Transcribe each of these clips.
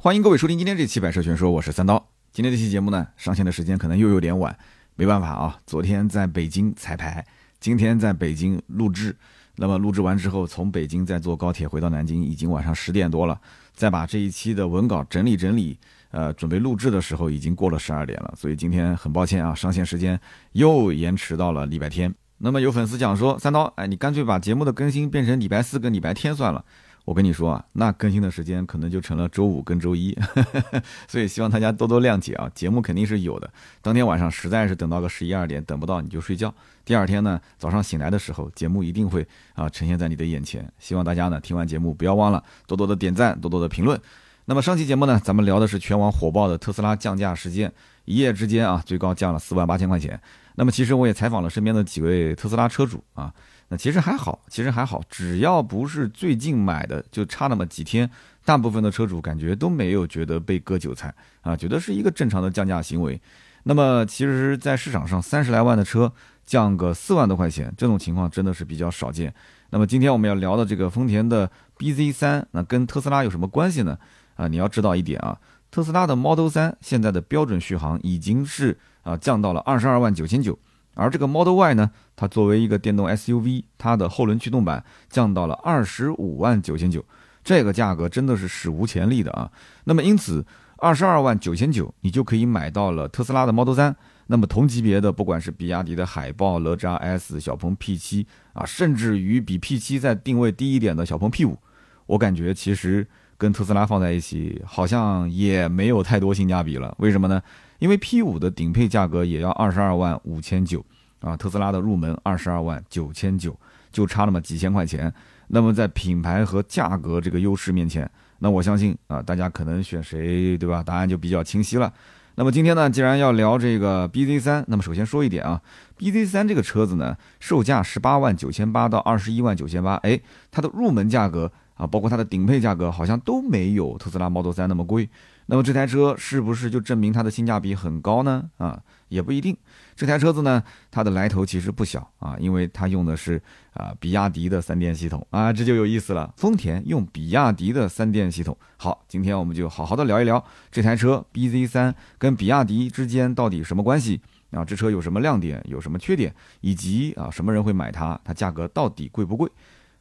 欢迎各位收听今天这期《百车全说》，我是三刀。今天这期节目呢，上线的时间可能又有点晚，没办法啊。昨天在北京彩排，今天在北京录制。那么录制完之后，从北京再坐高铁回到南京，已经晚上十点多了。再把这一期的文稿整理整理，呃，准备录制的时候，已经过了十二点了。所以今天很抱歉啊，上线时间又延迟到了礼拜天。那么有粉丝讲说，三刀，哎，你干脆把节目的更新变成礼拜四跟礼拜天算了。我跟你说啊，那更新的时间可能就成了周五跟周一，所以希望大家多多谅解啊。节目肯定是有的，当天晚上实在是等到个十一二点等不到你就睡觉。第二天呢早上醒来的时候，节目一定会啊呈现在你的眼前。希望大家呢听完节目不要忘了多多的点赞，多多的评论。那么上期节目呢，咱们聊的是全网火爆的特斯拉降价事件，一夜之间啊最高降了四万八千块钱。那么其实我也采访了身边的几位特斯拉车主啊。那其实还好，其实还好，只要不是最近买的，就差那么几天，大部分的车主感觉都没有觉得被割韭菜啊，觉得是一个正常的降价行为。那么其实，在市场上三十来万的车降个四万多块钱，这种情况真的是比较少见。那么今天我们要聊的这个丰田的 BZ 三，那跟特斯拉有什么关系呢？啊，你要知道一点啊，特斯拉的 Model 三现在的标准续航已经是啊降到了二十二万九千九。而这个 Model Y 呢，它作为一个电动 SUV，它的后轮驱动版降到了二十五万九千九，这个价格真的是史无前例的啊。那么因此，二十二万九千九，你就可以买到了特斯拉的 Model 3。那么同级别的，不管是比亚迪的海豹、哪吒 S、小鹏 P7 啊，甚至于比 P7 再定位低一点的小鹏 P5，我感觉其实跟特斯拉放在一起，好像也没有太多性价比了。为什么呢？因为 P5 的顶配价格也要二十二万五千九啊，特斯拉的入门二十二万九千九，就差那么几千块钱。那么在品牌和价格这个优势面前，那我相信啊，大家可能选谁，对吧？答案就比较清晰了。那么今天呢，既然要聊这个 BZ3，那么首先说一点啊，BZ3 这个车子呢，售价十八万九千八到二十一万九千八，哎，它的入门价格啊，包括它的顶配价格，好像都没有特斯拉 Model 3那么贵。那么这台车是不是就证明它的性价比很高呢？啊，也不一定。这台车子呢，它的来头其实不小啊，因为它用的是啊比亚迪的三电系统啊，这就有意思了。丰田用比亚迪的三电系统。好，今天我们就好好的聊一聊这台车 BZ3 跟比亚迪之间到底什么关系啊？这车有什么亮点，有什么缺点，以及啊什么人会买它？它价格到底贵不贵？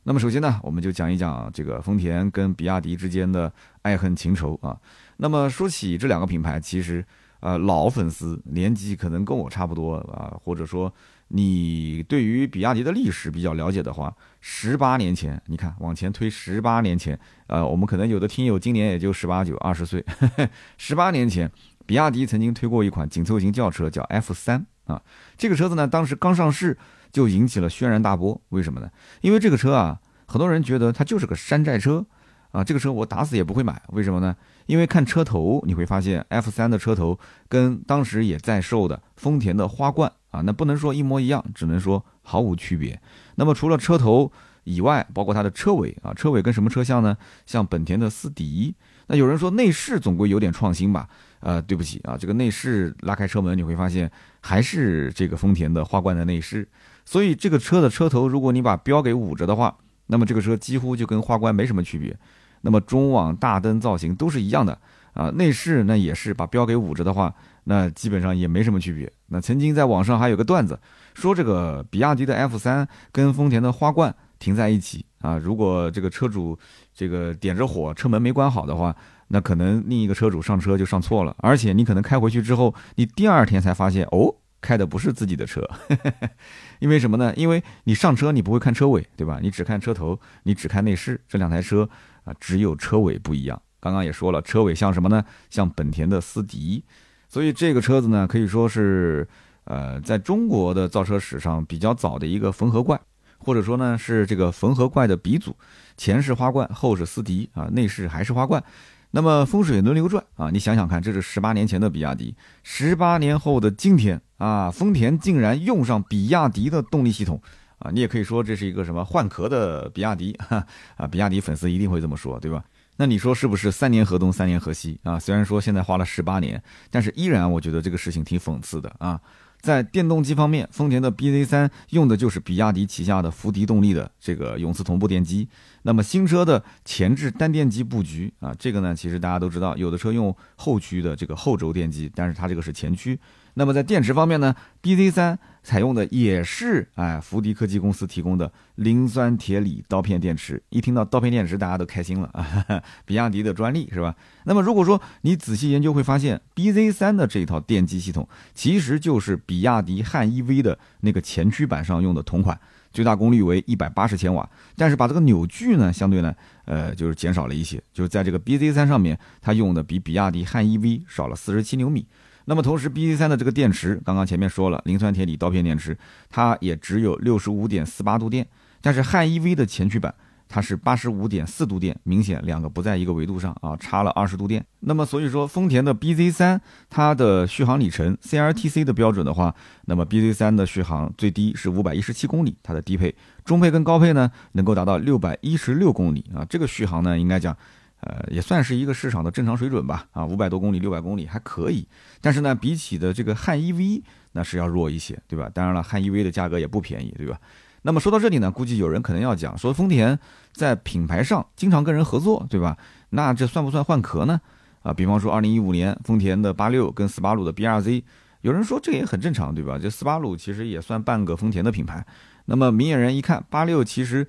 那么首先呢，我们就讲一讲这个丰田跟比亚迪之间的爱恨情仇啊。那么说起这两个品牌，其实呃老粉丝年纪可能跟我差不多啊，或者说你对于比亚迪的历史比较了解的话，十八年前，你看往前推十八年前，呃，我们可能有的听友今年也就十八九、二十岁，十八年前，比亚迪曾经推过一款紧凑型轿车，叫 F 三啊，这个车子呢，当时刚上市。就引起了轩然大波，为什么呢？因为这个车啊，很多人觉得它就是个山寨车，啊，这个车我打死也不会买。为什么呢？因为看车头你会发现，F3 的车头跟当时也在售的丰田的花冠啊，那不能说一模一样，只能说毫无区别。那么除了车头以外，包括它的车尾啊，车尾跟什么车像呢？像本田的思迪。那有人说内饰总归有点创新吧？呃，对不起啊，这个内饰拉开车门你会发现还是这个丰田的花冠的内饰。所以这个车的车头，如果你把标给捂着的话，那么这个车几乎就跟花冠没什么区别。那么中网大灯造型都是一样的啊，内饰那也是把标给捂着的话，那基本上也没什么区别。那曾经在网上还有个段子，说这个比亚迪的 F 三跟丰田的花冠停在一起啊，如果这个车主这个点着火，车门没关好的话，那可能另一个车主上车就上错了，而且你可能开回去之后，你第二天才发现哦。开的不是自己的车，因为什么呢？因为你上车你不会看车尾，对吧？你只看车头，你只看内饰。这两台车啊，只有车尾不一样。刚刚也说了，车尾像什么呢？像本田的思迪。所以这个车子呢，可以说是呃，在中国的造车史上比较早的一个缝合怪，或者说呢是这个缝合怪的鼻祖。前是花冠，后是思迪啊，内饰还是花冠。那么风水轮流转啊，你想想看，这是十八年前的比亚迪，十八年后的今天啊，丰田竟然用上比亚迪的动力系统啊，你也可以说这是一个什么换壳的比亚迪哈啊，比亚迪粉丝一定会这么说，对吧？那你说是不是三年河东三年河西啊？虽然说现在花了十八年，但是依然我觉得这个事情挺讽刺的啊。在电动机方面，丰田的 BZ 三用的就是比亚迪旗下的福迪动力的这个永磁同步电机。那么新车的前置单电机布局啊，这个呢，其实大家都知道，有的车用后驱的这个后轴电机，但是它这个是前驱。那么在电池方面呢，BZ 三采用的也是哎福迪科技公司提供的磷酸铁锂刀片电池。一听到刀片电池，大家都开心了啊，比亚迪的专利是吧？那么如果说你仔细研究，会发现 BZ 三的这套电机系统，其实就是比亚迪汉 EV 的那个前驱版上用的同款，最大功率为一百八十千瓦，但是把这个扭矩呢，相对呢，呃，就是减少了一些，就是在这个 BZ 三上面，它用的比比亚迪汉 EV 少了四十七牛米。那么同时，BZ 三的这个电池，刚刚前面说了，磷酸铁锂刀片电池，它也只有六十五点四八度电，但是汉 E V 的前驱版它是八十五点四度电，明显两个不在一个维度上啊，差了二十度电。那么所以说，丰田的 B Z 三它的续航里程 C R T C 的标准的话，那么 B Z 三的续航最低是五百一十七公里，它的低配、中配跟高配呢，能够达到六百一十六公里啊，这个续航呢，应该讲。呃，也算是一个市场的正常水准吧，啊，五百多公里、六百公里还可以。但是呢，比起的这个汉 EV，那是要弱一些，对吧？当然了，汉 EV 的价格也不便宜，对吧？那么说到这里呢，估计有人可能要讲说，丰田在品牌上经常跟人合作，对吧？那这算不算换壳呢？啊，比方说二零一五年丰田的八六跟斯巴鲁的 BRZ，有人说这也很正常，对吧？这斯巴鲁其实也算半个丰田的品牌。那么明眼人一看，八六其实。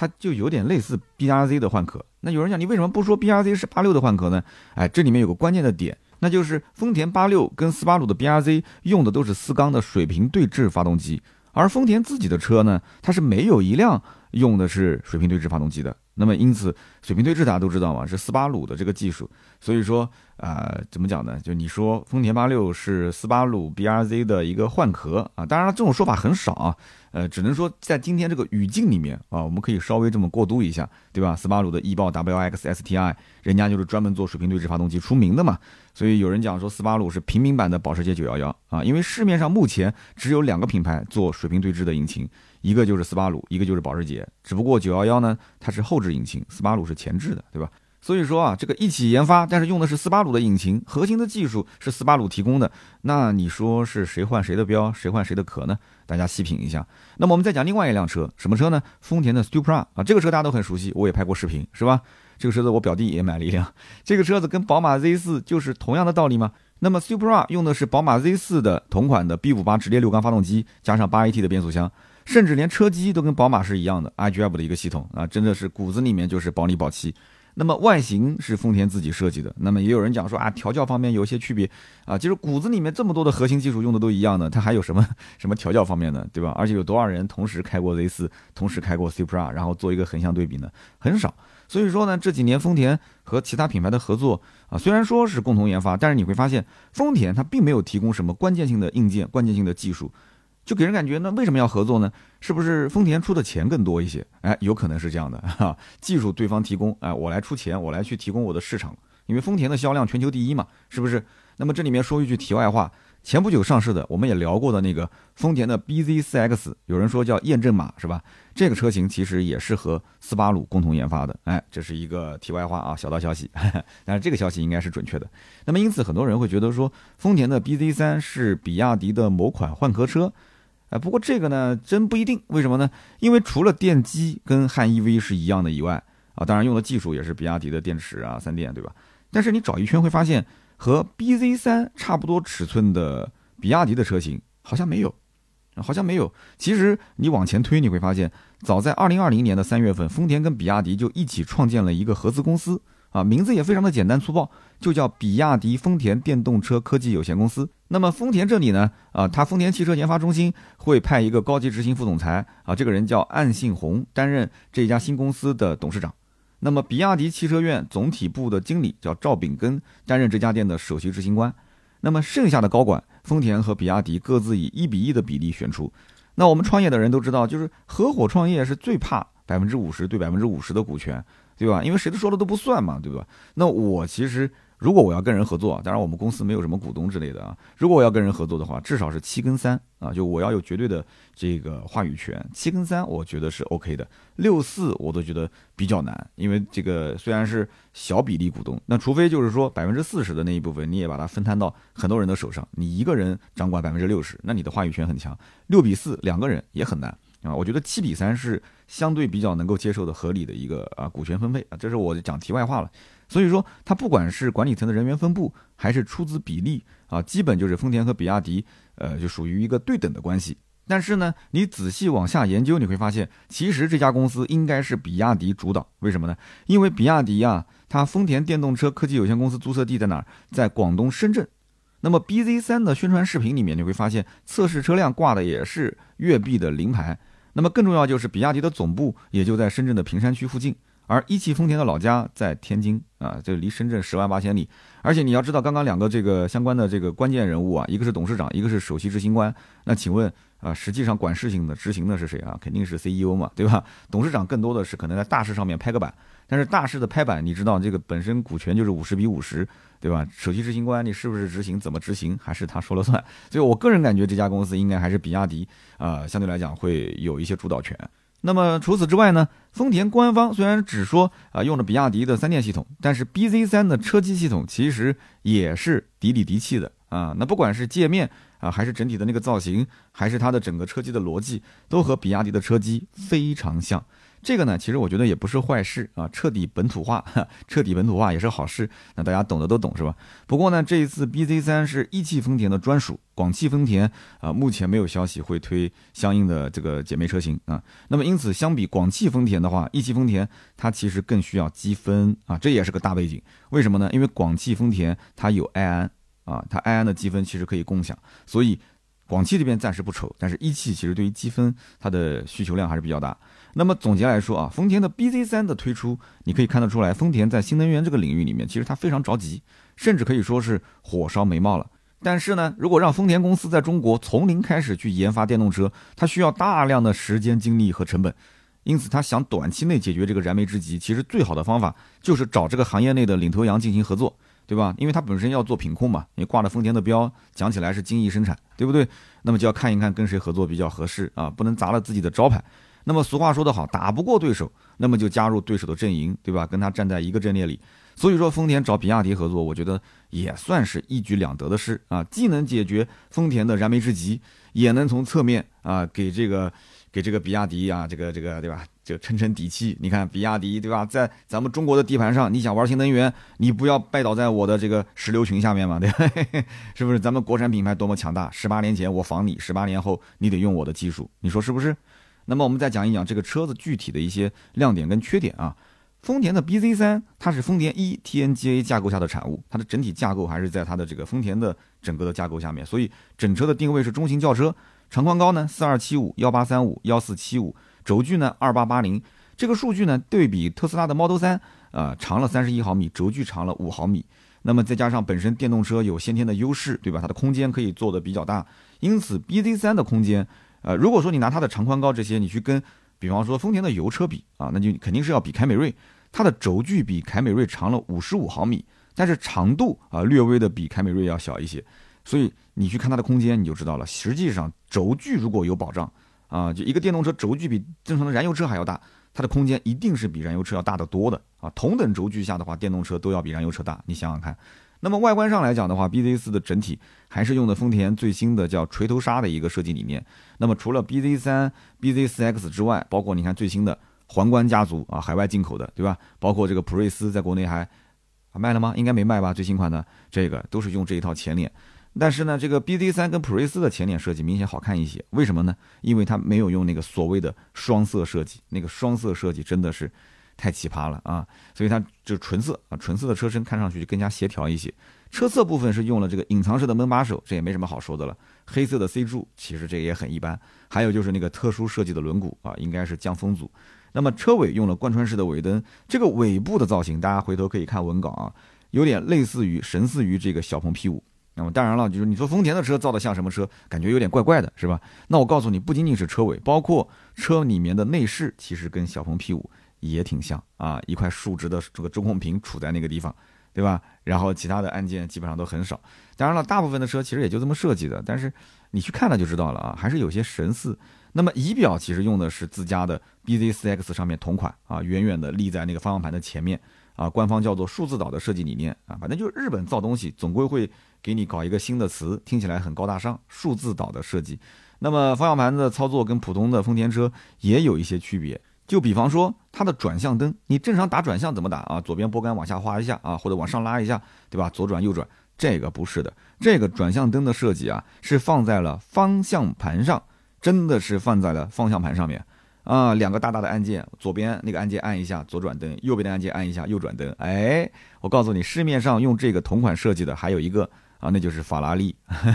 它就有点类似 B R Z 的换壳。那有人讲，你为什么不说 B R Z 是八六的换壳呢？哎，这里面有个关键的点，那就是丰田八六跟斯巴鲁的 B R Z 用的都是四缸的水平对置发动机，而丰田自己的车呢，它是没有一辆用的是水平对置发动机的。那么因此，水平对置大家都知道嘛，是斯巴鲁的这个技术。所以说啊，怎么讲呢？就你说丰田八六是斯巴鲁 B R Z 的一个换壳啊，当然了，这种说法很少啊。呃，只能说在今天这个语境里面啊，我们可以稍微这么过渡一下，对吧？斯巴鲁的翼豹 WX STI，人家就是专门做水平对置发动机出名的嘛。所以有人讲说斯巴鲁是平民版的保时捷911啊，因为市面上目前只有两个品牌做水平对置的引擎，一个就是斯巴鲁，一个就是保时捷。只不过911呢，它是后置引擎，斯巴鲁是前置的，对吧？所以说啊，这个一起研发，但是用的是斯巴鲁的引擎，核心的技术是斯巴鲁提供的。那你说是谁换谁的标，谁换谁的壳呢？大家细品一下。那么我们再讲另外一辆车，什么车呢？丰田的 Supra 啊，这个车大家都很熟悉，我也拍过视频，是吧？这个车子我表弟也买了一辆。这个车子跟宝马 Z4 就是同样的道理吗？那么 Supra 用的是宝马 Z4 的同款的 B58 直列六缸发动机，加上 8AT 的变速箱，甚至连车机都跟宝马是一样的 iDrive 的一个系统啊，真的是骨子里面就是保里保气。那么外形是丰田自己设计的，那么也有人讲说啊，调教方面有一些区别啊，其实骨子里面这么多的核心技术用的都一样的，它还有什么 什么调教方面的，对吧？而且有多少人同时开过 Z 四，同时开过 Supra，然后做一个横向对比呢？很少。所以说呢，这几年丰田和其他品牌的合作啊，虽然说是共同研发，但是你会发现丰田它并没有提供什么关键性的硬件、关键性的技术。就给人感觉，那为什么要合作呢？是不是丰田出的钱更多一些？哎，有可能是这样的 哈。技术对方提供，哎，我来出钱，我来去提供我的市场，因为丰田的销量全球第一嘛，是不是？那么这里面说一句题外话，前不久上市的，我们也聊过的那个丰田的 BZ4X，有人说叫验证码是吧？这个车型其实也是和斯巴鲁共同研发的，哎，这是一个题外话啊，小道消息，但是这个消息应该是准确的。那么因此很多人会觉得说，丰田的 BZ3 是比亚迪的某款换壳车。哎，不过这个呢，真不一定。为什么呢？因为除了电机跟汉 EV 是一样的以外，啊，当然用的技术也是比亚迪的电池啊，三电，对吧？但是你找一圈会发现，和 BZ 三差不多尺寸的比亚迪的车型好像没有，好像没有。其实你往前推，你会发现，早在2020年的三月份，丰田跟比亚迪就一起创建了一个合资公司。啊，名字也非常的简单粗暴，就叫比亚迪丰田电动车科技有限公司。那么丰田这里呢，啊，它丰田汽车研发中心会派一个高级执行副总裁，啊，这个人叫岸信宏，担任这家新公司的董事长。那么比亚迪汽车院总体部的经理叫赵炳根，担任这家店的首席执行官。那么剩下的高管，丰田和比亚迪各自以一比一的比例选出。那我们创业的人都知道，就是合伙创业是最怕百分之五十对百分之五十的股权。对吧？因为谁都说了都不算嘛，对吧？那我其实如果我要跟人合作，当然我们公司没有什么股东之类的啊。如果我要跟人合作的话，至少是七跟三啊，就我要有绝对的这个话语权。七跟三，我觉得是 OK 的。六四我都觉得比较难，因为这个虽然是小比例股东，那除非就是说百分之四十的那一部分，你也把它分摊到很多人的手上，你一个人掌管百分之六十，那你的话语权很强。六比四两个人也很难。啊，我觉得七比三是相对比较能够接受的合理的一个啊股权分配啊，这是我讲题外话了。所以说，它不管是管理层的人员分布，还是出资比例啊，基本就是丰田和比亚迪，呃，就属于一个对等的关系。但是呢，你仔细往下研究，你会发现，其实这家公司应该是比亚迪主导。为什么呢？因为比亚迪啊，它丰田电动车科技有限公司注册地在哪儿？在广东深圳。那么 BZ3 的宣传视频里面，你会发现测试车辆挂的也是粤 B 的临牌。那么更重要就是，比亚迪的总部也就在深圳的坪山区附近。而一汽丰田的老家在天津啊，这离深圳十万八千里。而且你要知道，刚刚两个这个相关的这个关键人物啊，一个是董事长，一个是首席执行官。那请问啊，实际上管事情的、执行的是谁啊？肯定是 CEO 嘛，对吧？董事长更多的是可能在大事上面拍个板，但是大事的拍板，你知道这个本身股权就是五十比五十，对吧？首席执行官你是不是执行，怎么执行，还是他说了算。所以我个人感觉这家公司应该还是比亚迪啊，相对来讲会有一些主导权。那么除此之外呢？丰田官方虽然只说啊用了比亚迪的三电系统，但是 BZ3 的车机系统其实也是迪里迪气的啊。那不管是界面啊，还是整体的那个造型，还是它的整个车机的逻辑，都和比亚迪的车机非常像。这个呢，其实我觉得也不是坏事啊，彻底本土化，彻底本土化也是好事。那大家懂的都懂是吧？不过呢，这一次 BZ 三是一汽丰田的专属，广汽丰田啊，目前没有消息会推相应的这个姐妹车型啊。那么因此，相比广汽丰田的话，一汽丰田它其实更需要积分啊，这也是个大背景。为什么呢？因为广汽丰田它有埃安啊，它埃安的积分其实可以共享，所以广汽这边暂时不愁。但是一汽其实对于积分它的需求量还是比较大。那么总结来说啊，丰田的 BZ3 的推出，你可以看得出来，丰田在新能源这个领域里面，其实它非常着急，甚至可以说是火烧眉毛了。但是呢，如果让丰田公司在中国从零开始去研发电动车，它需要大量的时间、精力和成本，因此它想短期内解决这个燃眉之急，其实最好的方法就是找这个行业内的领头羊进行合作，对吧？因为它本身要做品控嘛，你挂了丰田的标，讲起来是精益生产，对不对？那么就要看一看跟谁合作比较合适啊，不能砸了自己的招牌。那么俗话说得好，打不过对手，那么就加入对手的阵营，对吧？跟他站在一个阵列里。所以说，丰田找比亚迪合作，我觉得也算是一举两得的事啊，既能解决丰田的燃眉之急，也能从侧面啊给这个给这个比亚迪啊这个这个对吧，就撑撑底气。你看比亚迪对吧，在咱们中国的地盘上，你想玩新能源，你不要拜倒在我的这个石榴裙下面嘛，对吧？是不是？咱们国产品牌多么强大，十八年前我仿你，十八年后你得用我的技术，你说是不是？那么我们再讲一讲这个车子具体的一些亮点跟缺点啊。丰田的 BZ3 它是丰田一 TNGA 架构下的产物，它的整体架构还是在它的这个丰田的整个的架构下面，所以整车的定位是中型轿车，长宽高呢四二七五幺八三五幺四七五，轴距呢二八八零，这个数据呢对比特斯拉的 Model 3，呃长了三十一毫米，轴距长了五毫米，那么再加上本身电动车有先天的优势，对吧？它的空间可以做的比较大，因此 BZ3 的空间。呃，如果说你拿它的长宽高这些，你去跟，比方说丰田的油车比啊，那就肯定是要比凯美瑞，它的轴距比凯美瑞长了五十五毫米，但是长度啊略微的比凯美瑞要小一些，所以你去看它的空间你就知道了。实际上轴距如果有保障啊，就一个电动车轴距比正常的燃油车还要大，它的空间一定是比燃油车要大得多的啊。同等轴距下的话，电动车都要比燃油车大，你想想看。那么外观上来讲的话，BZ 四的整体还是用的丰田最新的叫锤头鲨的一个设计理念。那么除了 BZ 三、BZ 四 X 之外，包括你看最新的皇冠家族啊，海外进口的，对吧？包括这个普锐斯在国内还卖了吗？应该没卖吧？最新款的这个都是用这一套前脸。但是呢，这个 BZ3 跟普锐斯的前脸设计明显好看一些，为什么呢？因为它没有用那个所谓的双色设计，那个双色设计真的是。太奇葩了啊！所以它就纯色啊，纯色的车身看上去就更加协调一些。车侧部分是用了这个隐藏式的门把手，这也没什么好说的了。黑色的 C 柱其实这个也很一般。还有就是那个特殊设计的轮毂啊，应该是降风阻。那么车尾用了贯穿式的尾灯，这个尾部的造型，大家回头可以看文稿啊，有点类似于神似于这个小鹏 P5。那么当然了，就是你说丰田的车造的像什么车？感觉有点怪怪的，是吧？那我告诉你，不仅仅是车尾，包括车里面的内饰，其实跟小鹏 P5。也挺像啊，一块竖直的这个中控屏处在那个地方，对吧？然后其他的按键基本上都很少。当然了，大部分的车其实也就这么设计的，但是你去看了就知道了啊，还是有些神似。那么仪表其实用的是自家的 BZ4X 上面同款啊，远远的立在那个方向盘的前面啊，官方叫做数字岛的设计理念啊，反正就是日本造东西总归会给你搞一个新的词，听起来很高大上，数字岛的设计。那么方向盘的操作跟普通的丰田车也有一些区别。就比方说它的转向灯，你正常打转向怎么打啊？左边拨杆往下滑一下啊，或者往上拉一下，对吧？左转右转，这个不是的，这个转向灯的设计啊，是放在了方向盘上，真的是放在了方向盘上面啊，两个大大的按键，左边那个按键按一下左转灯，右边的按键按一下右转灯。哎，我告诉你，市面上用这个同款设计的还有一个啊，那就是法拉利，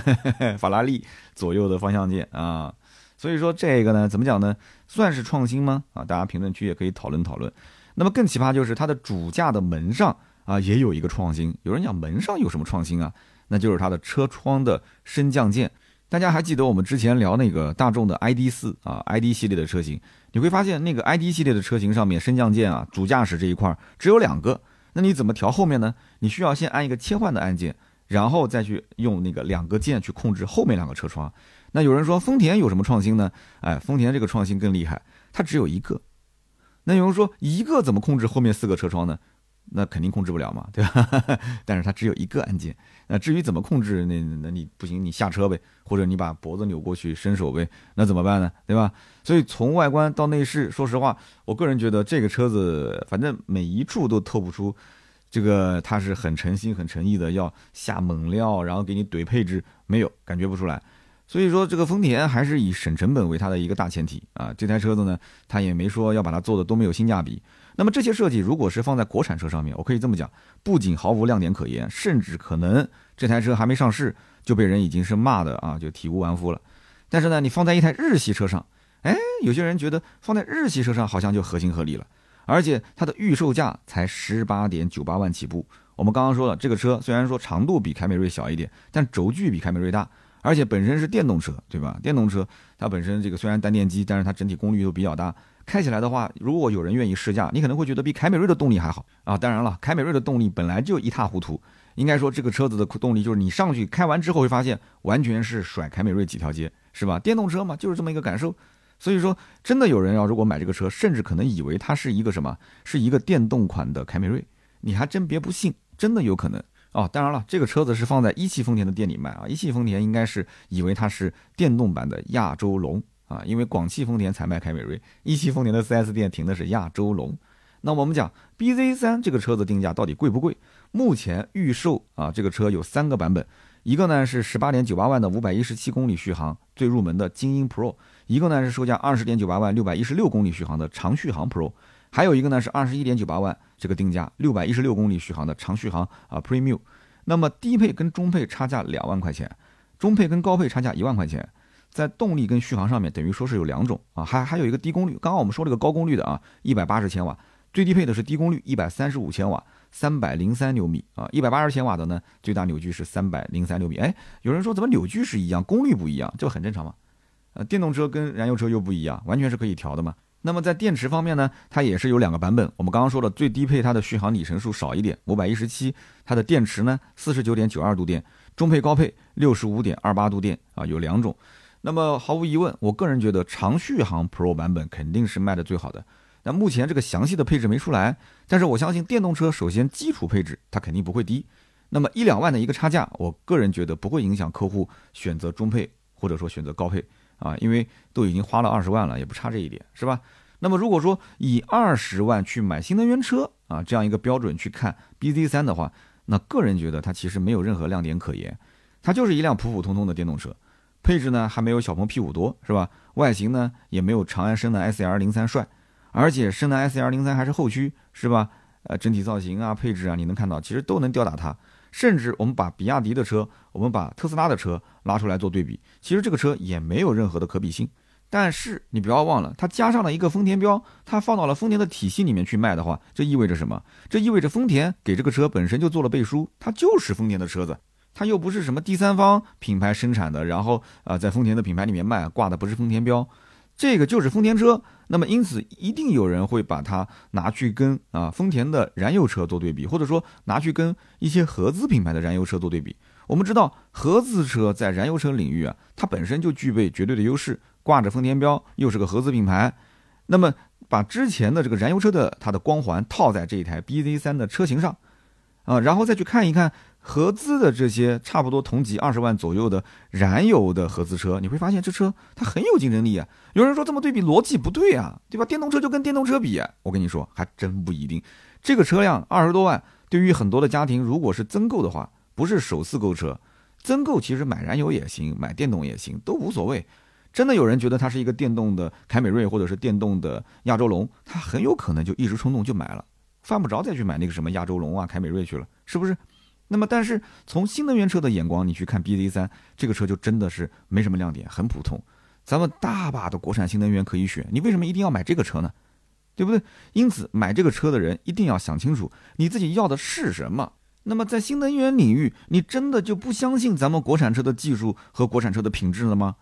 法拉利左右的方向键啊。所以说这个呢，怎么讲呢？算是创新吗？啊，大家评论区也可以讨论讨论。那么更奇葩就是它的主驾的门上啊，也有一个创新。有人讲门上有什么创新啊？那就是它的车窗的升降键。大家还记得我们之前聊那个大众的 ID 四啊，ID 系列的车型，你会发现那个 ID 系列的车型上面升降键啊，主驾驶这一块只有两个。那你怎么调后面呢？你需要先按一个切换的按键，然后再去用那个两个键去控制后面两个车窗。那有人说丰田有什么创新呢？哎，丰田这个创新更厉害，它只有一个。那有人说一个怎么控制后面四个车窗呢？那肯定控制不了嘛，对吧？但是它只有一个按键。那至于怎么控制，那那你不行，你下车呗，或者你把脖子扭过去伸手呗，那怎么办呢？对吧？所以从外观到内饰，说实话，我个人觉得这个车子反正每一处都透不出这个他是很诚心、很诚意的要下猛料，然后给你怼配置，没有感觉不出来。所以说，这个丰田还是以省成本为它的一个大前提啊。这台车子呢，它也没说要把它做的多没有性价比。那么这些设计如果是放在国产车上面，我可以这么讲，不仅毫无亮点可言，甚至可能这台车还没上市就被人已经是骂的啊，就体无完肤了。但是呢，你放在一台日系车上，哎，有些人觉得放在日系车上好像就合情合理了。而且它的预售价才十八点九八万起步。我们刚刚说了，这个车虽然说长度比凯美瑞小一点，但轴距比凯美瑞大。而且本身是电动车，对吧？电动车它本身这个虽然单电机，但是它整体功率都比较大。开起来的话，如果有人愿意试驾，你可能会觉得比凯美瑞的动力还好啊。当然了，凯美瑞的动力本来就一塌糊涂。应该说这个车子的动力就是你上去开完之后会发现，完全是甩凯美瑞几条街，是吧？电动车嘛，就是这么一个感受。所以说，真的有人要如果买这个车，甚至可能以为它是一个什么，是一个电动款的凯美瑞，你还真别不信，真的有可能。哦，当然了，这个车子是放在一汽丰田的店里卖啊。一汽丰田应该是以为它是电动版的亚洲龙啊，因为广汽丰田才卖凯美瑞，一汽丰田的 4S 店停的是亚洲龙。那我们讲，BZ 三这个车子定价到底贵不贵？目前预售啊，这个车有三个版本，一个呢是十八点九八万的五百一十七公里续航最入门的精英 Pro，一个呢是售价二十点九八万六百一十六公里续航的长续航 Pro。还有一个呢是二十一点九八万这个定价六百一十六公里续航的长续航啊 Premium，那么低配跟中配差价两万块钱，中配跟高配差价一万块钱，在动力跟续航上面等于说是有两种啊，还还有一个低功率，刚刚我们说了个高功率的啊，一百八十千瓦，最低配的是低功率一百三十五千瓦，三百零三牛米啊，一百八十千瓦的呢最大扭矩是三百零三牛米，哎，有人说怎么扭矩是一样，功率不一样，这不很正常吗？呃，电动车跟燃油车又不一样，完全是可以调的嘛。那么在电池方面呢，它也是有两个版本。我们刚刚说的最低配它的续航里程数少一点，五百一十七，它的电池呢四十九点九二度电，中配高配六十五点二八度电啊，有两种。那么毫无疑问，我个人觉得长续航 Pro 版本肯定是卖的最好的。那目前这个详细的配置没出来，但是我相信电动车首先基础配置它肯定不会低。那么一两万的一个差价，我个人觉得不会影响客户选择中配或者说选择高配。啊，因为都已经花了二十万了，也不差这一点，是吧？那么如果说以二十万去买新能源车啊，这样一个标准去看 BZ 三的话，那个人觉得它其实没有任何亮点可言，它就是一辆普普通通的电动车，配置呢还没有小鹏 P 五多，是吧？外形呢也没有长安深蓝 SL 零三帅，而且深蓝 SL 零三还是后驱，是吧？呃，整体造型啊、配置啊，你能看到其实都能吊打它。甚至我们把比亚迪的车，我们把特斯拉的车拉出来做对比，其实这个车也没有任何的可比性。但是你不要忘了，它加上了一个丰田标，它放到了丰田的体系里面去卖的话，这意味着什么？这意味着丰田给这个车本身就做了背书，它就是丰田的车子，它又不是什么第三方品牌生产的，然后啊在丰田的品牌里面卖，挂的不是丰田标。这个就是丰田车，那么因此一定有人会把它拿去跟啊丰田的燃油车做对比，或者说拿去跟一些合资品牌的燃油车做对比。我们知道合资车在燃油车领域啊，它本身就具备绝对的优势，挂着丰田标，又是个合资品牌。那么把之前的这个燃油车的它的光环套在这一台 BZ 三的车型上，啊，然后再去看一看合资的这些差不多同级二十万左右的燃油的合资车，你会发现这车它很有竞争力啊。有人说这么对比逻辑不对啊，对吧？电动车就跟电动车比，我跟你说还真不一定。这个车辆二十多万，对于很多的家庭，如果是增购的话，不是首次购车，增购其实买燃油也行，买电动也行，都无所谓。真的有人觉得它是一个电动的凯美瑞或者是电动的亚洲龙，他很有可能就一时冲动就买了，犯不着再去买那个什么亚洲龙啊、凯美瑞去了，是不是？那么，但是从新能源车的眼光，你去看 B Z 三这个车就真的是没什么亮点，很普通。咱们大把的国产新能源可以选，你为什么一定要买这个车呢？对不对？因此，买这个车的人一定要想清楚你自己要的是什么。那么，在新能源领域，你真的就不相信咱们国产车的技术和国产车的品质了吗？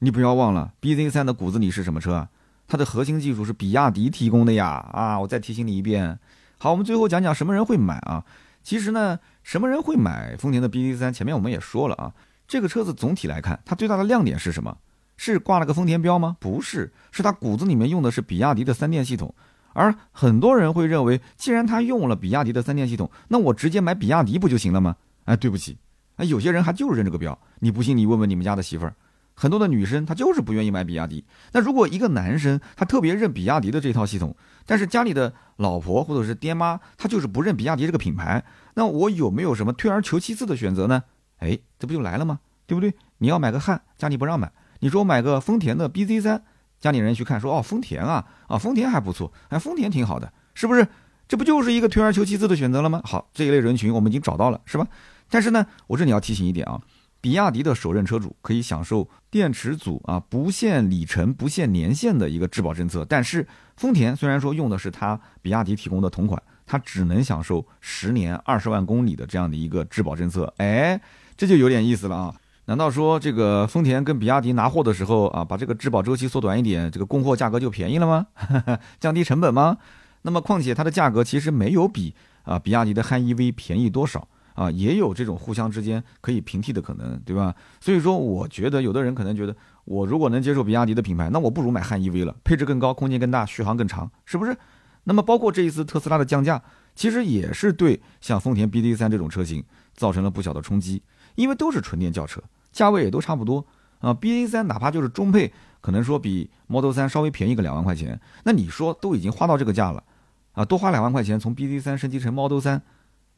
你不要忘了，B Z 三的骨子里是什么车啊？它的核心技术是比亚迪提供的呀！啊，我再提醒你一遍。好，我们最后讲讲什么人会买啊？其实呢。什么人会买丰田的 B Z 三？前面我们也说了啊，这个车子总体来看，它最大的亮点是什么？是挂了个丰田标吗？不是，是它骨子里面用的是比亚迪的三电系统。而很多人会认为，既然它用了比亚迪的三电系统，那我直接买比亚迪不就行了吗？哎，对不起，哎，有些人还就是认这个标。你不信，你问问你们家的媳妇儿。很多的女生她就是不愿意买比亚迪。那如果一个男生他特别认比亚迪的这套系统，但是家里的老婆或者是爹妈他就是不认比亚迪这个品牌，那我有没有什么退而求其次的选择呢？哎，这不就来了吗？对不对？你要买个汉，家里不让买。你说买个丰田的 BZ 三，家里人去看说哦，丰田啊啊，丰田还不错，哎，丰田挺好的，是不是？这不就是一个退而求其次的选择了吗？好，这一类人群我们已经找到了，是吧？但是呢，我这里要提醒一点啊。比亚迪的首任车主可以享受电池组啊不限里程、不限年限的一个质保政策，但是丰田虽然说用的是它比亚迪提供的同款，它只能享受十年二十万公里的这样的一个质保政策。哎，这就有点意思了啊！难道说这个丰田跟比亚迪拿货的时候啊，把这个质保周期缩短一点，这个供货价格就便宜了吗？降低成本吗？那么况且它的价格其实没有比啊比亚迪的汉 EV 便宜多少。啊，也有这种互相之间可以平替的可能，对吧？所以说，我觉得有的人可能觉得，我如果能接受比亚迪的品牌，那我不如买汉 EV 了，配置更高，空间更大，续航更长，是不是？那么包括这一次特斯拉的降价，其实也是对像丰田 bz 三这种车型造成了不小的冲击，因为都是纯电轿车，价位也都差不多啊。bz 三哪怕就是中配，可能说比 Model 三稍微便宜个两万块钱，那你说都已经花到这个价了，啊，多花两万块钱从 bz 三升级成 Model 三。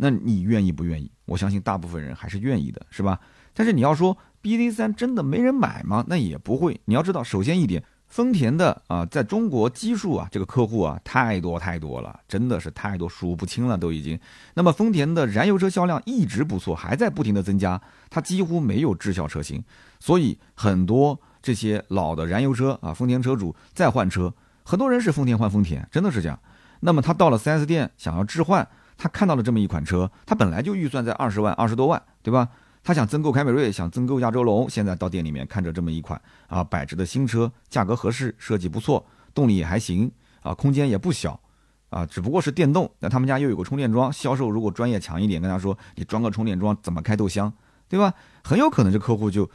那你愿意不愿意？我相信大部分人还是愿意的，是吧？但是你要说 B Z 三真的没人买吗？那也不会。你要知道，首先一点，丰田的啊，在中国基数啊，这个客户啊，太多太多了，真的是太多，数不清了都已经。那么丰田的燃油车销量一直不错，还在不停的增加，它几乎没有滞销车型，所以很多这些老的燃油车啊，丰田车主再换车，很多人是丰田换丰田，真的是这样。那么他到了 4S 店想要置换。他看到了这么一款车，他本来就预算在二十万、二十多万，对吧？他想增购凯美瑞，想增购亚洲龙，现在到店里面看着这么一款啊，摆着的新车，价格合适，设计不错，动力也还行啊，空间也不小啊，只不过是电动。那他们家又有个充电桩，销售如果专业强一点，跟他说你装个充电桩怎么开都香，对吧？很有可能这客户就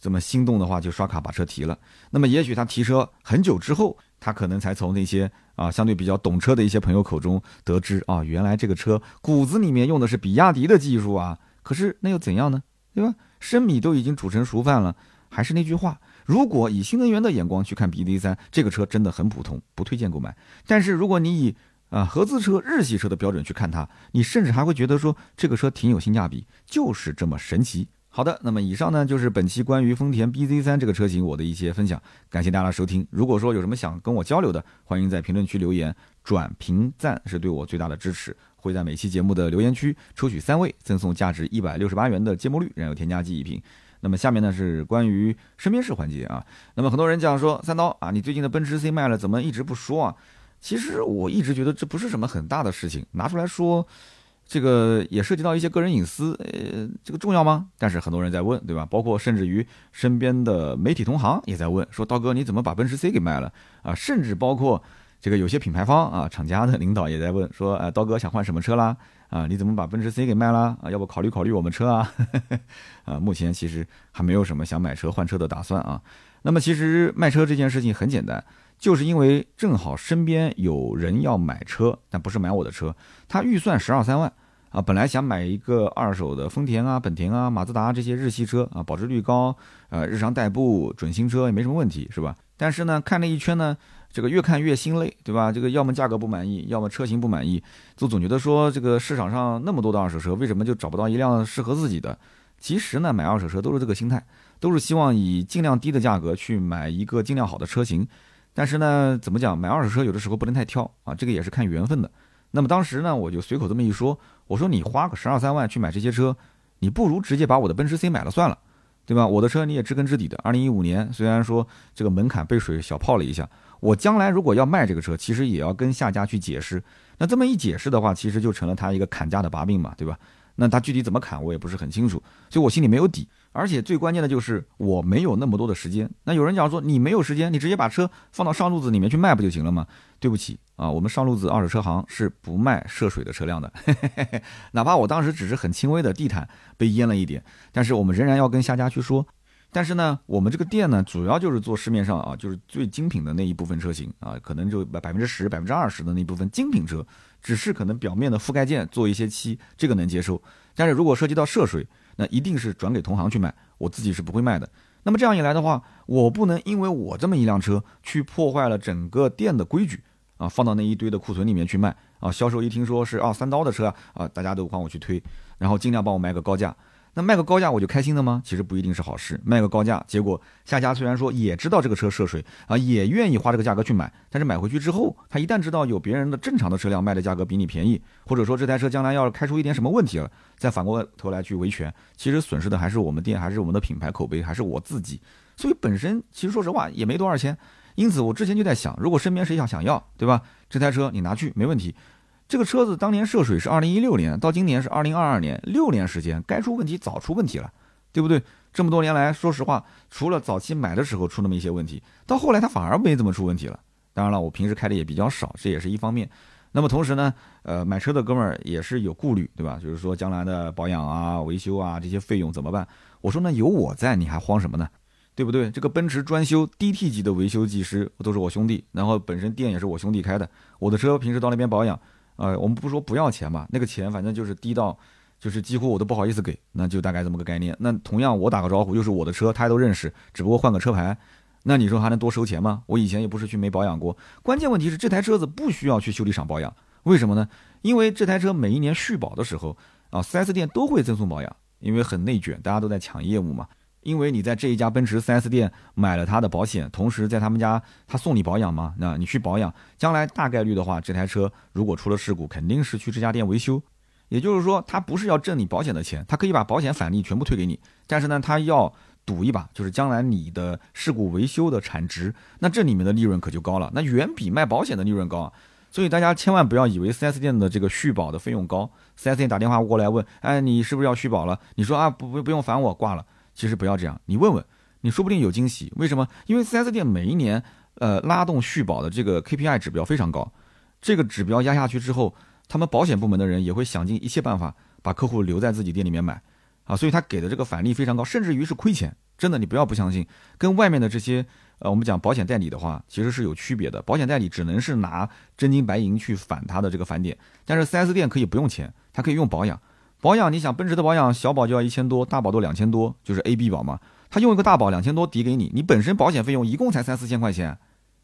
这么心动的话，就刷卡把车提了。那么也许他提车很久之后。他可能才从那些啊相对比较懂车的一些朋友口中得知啊，原来这个车骨子里面用的是比亚迪的技术啊。可是那又怎样呢？对吧？生米都已经煮成熟饭了。还是那句话，如果以新能源的眼光去看 B D 三，这个车真的很普通，不推荐购买。但是如果你以啊合资车、日系车的标准去看它，你甚至还会觉得说这个车挺有性价比，就是这么神奇。好的，那么以上呢就是本期关于丰田 BZ3 这个车型我的一些分享，感谢大家的收听。如果说有什么想跟我交流的，欢迎在评论区留言，转评赞是对我最大的支持。会在每期节目的留言区抽取三位，赠送价值一百六十八元的芥末绿燃油添加剂一瓶。那么下面呢是关于身边事环节啊。那么很多人讲说三刀啊，你最近的奔驰 C 卖了，怎么一直不说啊？其实我一直觉得这不是什么很大的事情，拿出来说。这个也涉及到一些个人隐私，呃，这个重要吗？但是很多人在问，对吧？包括甚至于身边的媒体同行也在问，说刀哥你怎么把奔驰 C 给卖了啊？甚至包括这个有些品牌方啊、厂家的领导也在问，说，呃，刀哥想换什么车啦？啊，你怎么把奔驰 C 给卖了？啊，要不考虑考虑我们车啊？啊，目前其实还没有什么想买车换车的打算啊。那么其实卖车这件事情很简单。就是因为正好身边有人要买车，但不是买我的车，他预算十二三万，啊，本来想买一个二手的丰田啊、本田啊、马自达这些日系车啊，保值率高，呃，日常代步、准新车也没什么问题，是吧？但是呢，看了一圈呢，这个越看越心累，对吧？这个要么价格不满意，要么车型不满意，就总觉得说这个市场上那么多的二手车，为什么就找不到一辆适合自己的？其实呢，买二手车都是这个心态，都是希望以尽量低的价格去买一个尽量好的车型。但是呢，怎么讲？买二手车有的时候不能太挑啊，这个也是看缘分的。那么当时呢，我就随口这么一说，我说你花个十二三万去买这些车，你不如直接把我的奔驰 C 买了算了，对吧？我的车你也知根知底的。二零一五年虽然说这个门槛被水小泡了一下，我将来如果要卖这个车，其实也要跟下家去解释。那这么一解释的话，其实就成了他一个砍价的把柄嘛，对吧？那他具体怎么砍，我也不是很清楚，所以我心里没有底。而且最关键的就是我没有那么多的时间。那有人讲说你没有时间，你直接把车放到上路子里面去卖不就行了吗？对不起啊，我们上路子二手车行是不卖涉水的车辆的。哪怕我当时只是很轻微的地毯被淹了一点，但是我们仍然要跟下家去说。但是呢，我们这个店呢，主要就是做市面上啊，就是最精品的那一部分车型啊，可能就百 百分之十、百分之二十的那部分精品车，只是可能表面的覆盖件做一些漆，这个能接受。但是如果涉及到涉水，那一定是转给同行去卖，我自己是不会卖的。那么这样一来的话，我不能因为我这么一辆车去破坏了整个店的规矩啊，放到那一堆的库存里面去卖啊。销售一听说是啊三刀的车啊，大家都帮我去推，然后尽量帮我卖个高价。那卖个高价我就开心了吗？其实不一定是好事。卖个高价，结果下家虽然说也知道这个车涉水啊，也愿意花这个价格去买，但是买回去之后，他一旦知道有别人的正常的车辆卖的价格比你便宜，或者说这台车将来要是开出一点什么问题了，再反过头来去维权，其实损失的还是我们店，还是我们的品牌口碑，还是我自己。所以本身其实说实话也没多少钱，因此我之前就在想，如果身边谁想想要，对吧？这台车你拿去没问题。这个车子当年涉水是二零一六年，到今年是二零二二年，六年时间，该出问题早出问题了，对不对？这么多年来，说实话，除了早期买的时候出那么一些问题，到后来它反而没怎么出问题了。当然了，我平时开的也比较少，这也是一方面。那么同时呢，呃，买车的哥们儿也是有顾虑，对吧？就是说将来的保养啊、维修啊这些费用怎么办？我说呢，有我在，你还慌什么呢？对不对？这个奔驰专修 DT 级的维修技师都是我兄弟，然后本身店也是我兄弟开的，我的车平时到那边保养。呃，我们不说不要钱吧，那个钱反正就是低到，就是几乎我都不好意思给，那就大概这么个概念。那同样我打个招呼，又是我的车，他都认识，只不过换个车牌，那你说还能多收钱吗？我以前也不是去没保养过，关键问题是这台车子不需要去修理厂保养，为什么呢？因为这台车每一年续保的时候啊，4S 店都会赠送保养，因为很内卷，大家都在抢业务嘛。因为你在这一家奔驰 4S 店买了他的保险，同时在他们家他送你保养嘛，那你去保养，将来大概率的话，这台车如果出了事故，肯定是去这家店维修。也就是说，他不是要挣你保险的钱，他可以把保险返利全部退给你，但是呢，他要赌一把，就是将来你的事故维修的产值，那这里面的利润可就高了，那远比卖保险的利润高。啊所以大家千万不要以为 4S 店的这个续保的费用高，4S 店打电话过来问，哎，你是不是要续保了？你说啊，不不不用烦我，挂了。其实不要这样，你问问，你说不定有惊喜。为什么？因为 4S 店每一年，呃，拉动续保的这个 KPI 指标非常高，这个指标压下去之后，他们保险部门的人也会想尽一切办法把客户留在自己店里面买，啊，所以他给的这个返利非常高，甚至于是亏钱。真的，你不要不相信，跟外面的这些，呃，我们讲保险代理的话，其实是有区别的。保险代理只能是拿真金白银去返他的这个返点，但是 4S 店可以不用钱，他可以用保养。保养，你想奔驰的保养，小保就要一千多，大保都两千多，就是 A B 保嘛。他用一个大保两千多抵给你，你本身保险费用一共才三四千块钱。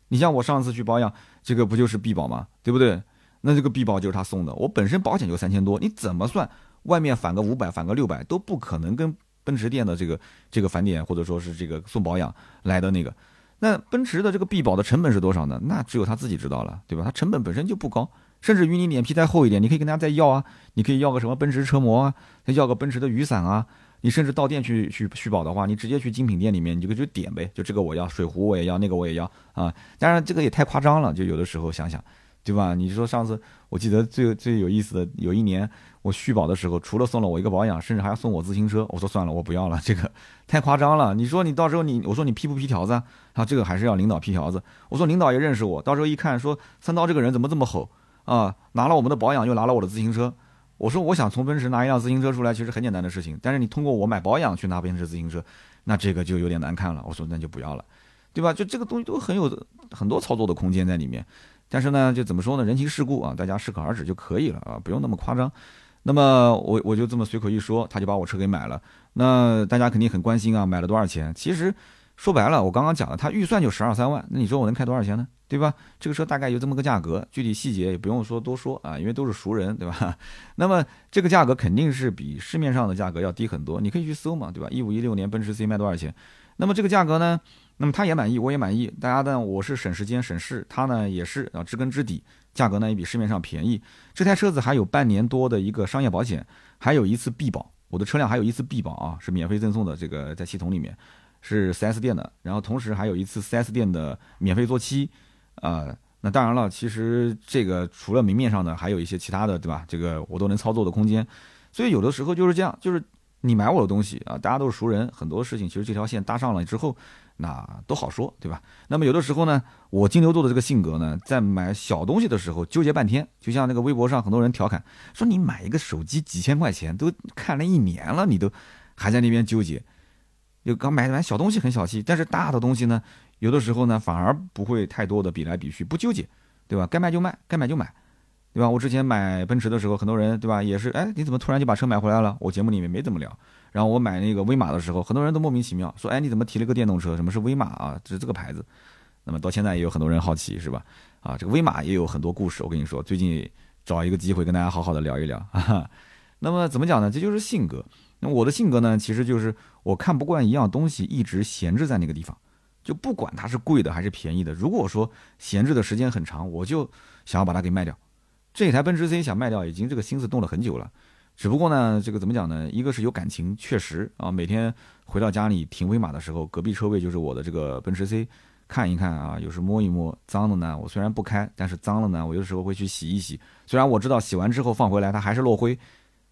你像我上次去保养，这个不就是 B 保吗？对不对？那这个 B 保就是他送的，我本身保险就三千多，你怎么算？外面返个五百，返个六百都不可能跟奔驰店的这个这个返点或者说是这个送保养来的那个。那奔驰的这个 B 保的成本是多少呢？那只有他自己知道了，对吧？它成本本身就不高。甚至于你脸皮再厚一点，你可以跟大家再要啊，你可以要个什么奔驰车模啊，再要个奔驰的雨伞啊。你甚至到店去去续保的话，你直接去精品店里面，你就就点呗，就这个我要，水壶我也要，那个我也要啊。当然这个也太夸张了，就有的时候想想，对吧？你说上次我记得最最有意思的有一年我续保的时候，除了送了我一个保养，甚至还要送我自行车。我说算了，我不要了，这个太夸张了。你说你到时候你我说你批不批条子啊？这个还是要领导批条子。我说领导也认识我，到时候一看说三刀这个人怎么这么吼？啊，拿了我们的保养，又拿了我的自行车。我说，我想从奔驰拿一辆自行车出来，其实很简单的事情。但是你通过我买保养去拿奔驰自行车，那这个就有点难看了。我说，那就不要了，对吧？就这个东西都很有很多操作的空间在里面。但是呢，就怎么说呢？人情世故啊，大家适可而止就可以了啊，不用那么夸张。那么我我就这么随口一说，他就把我车给买了。那大家肯定很关心啊，买了多少钱？其实说白了，我刚刚讲了，他预算就十二三万，那你说我能开多少钱呢？对吧？这个车大概有这么个价格，具体细节也不用说多说啊，因为都是熟人，对吧？那么这个价格肯定是比市面上的价格要低很多，你可以去搜嘛，对吧？一五一六年奔驰 C 卖多少钱？那么这个价格呢？那么他也满意，我也满意，大家呢，我是省时间省事，他呢也是啊，知根知底，价格呢也比市面上便宜。这台车子还有半年多的一个商业保险，还有一次必保，我的车辆还有一次必保啊，是免费赠送的，这个在系统里面是 4S 店的，然后同时还有一次 4S 店的免费做漆。啊，那当然了，其实这个除了明面上的，还有一些其他的，对吧？这个我都能操作的空间，所以有的时候就是这样，就是你买我的东西啊，大家都是熟人，很多事情其实这条线搭上了之后，那都好说，对吧？那么有的时候呢，我金牛座的这个性格呢，在买小东西的时候纠结半天，就像那个微博上很多人调侃说，你买一个手机几千块钱，都看了一年了，你都还在那边纠结，就刚买买小东西很小气，但是大的东西呢？有的时候呢，反而不会太多的比来比去，不纠结，对吧？该卖就卖，该买就买，对吧？我之前买奔驰的时候，很多人对吧，也是，哎，你怎么突然就把车买回来了？我节目里面没怎么聊。然后我买那个威马的时候，很多人都莫名其妙说，哎，你怎么提了个电动车？什么是威马啊？就是这个牌子。那么到现在也有很多人好奇，是吧？啊，这个威马也有很多故事。我跟你说，最近找一个机会跟大家好好的聊一聊。那么怎么讲呢？这就是性格。那我的性格呢，其实就是我看不惯一样东西一直闲置在那个地方。就不管它是贵的还是便宜的，如果说闲置的时间很长，我就想要把它给卖掉。这台奔驰 C 想卖掉，已经这个心思动了很久了。只不过呢，这个怎么讲呢？一个是有感情，确实啊，每天回到家里停威马的时候，隔壁车位就是我的这个奔驰 C，看一看啊，有时摸一摸，脏的呢，我虽然不开，但是脏了呢，我有时候会去洗一洗。虽然我知道洗完之后放回来它还是落灰，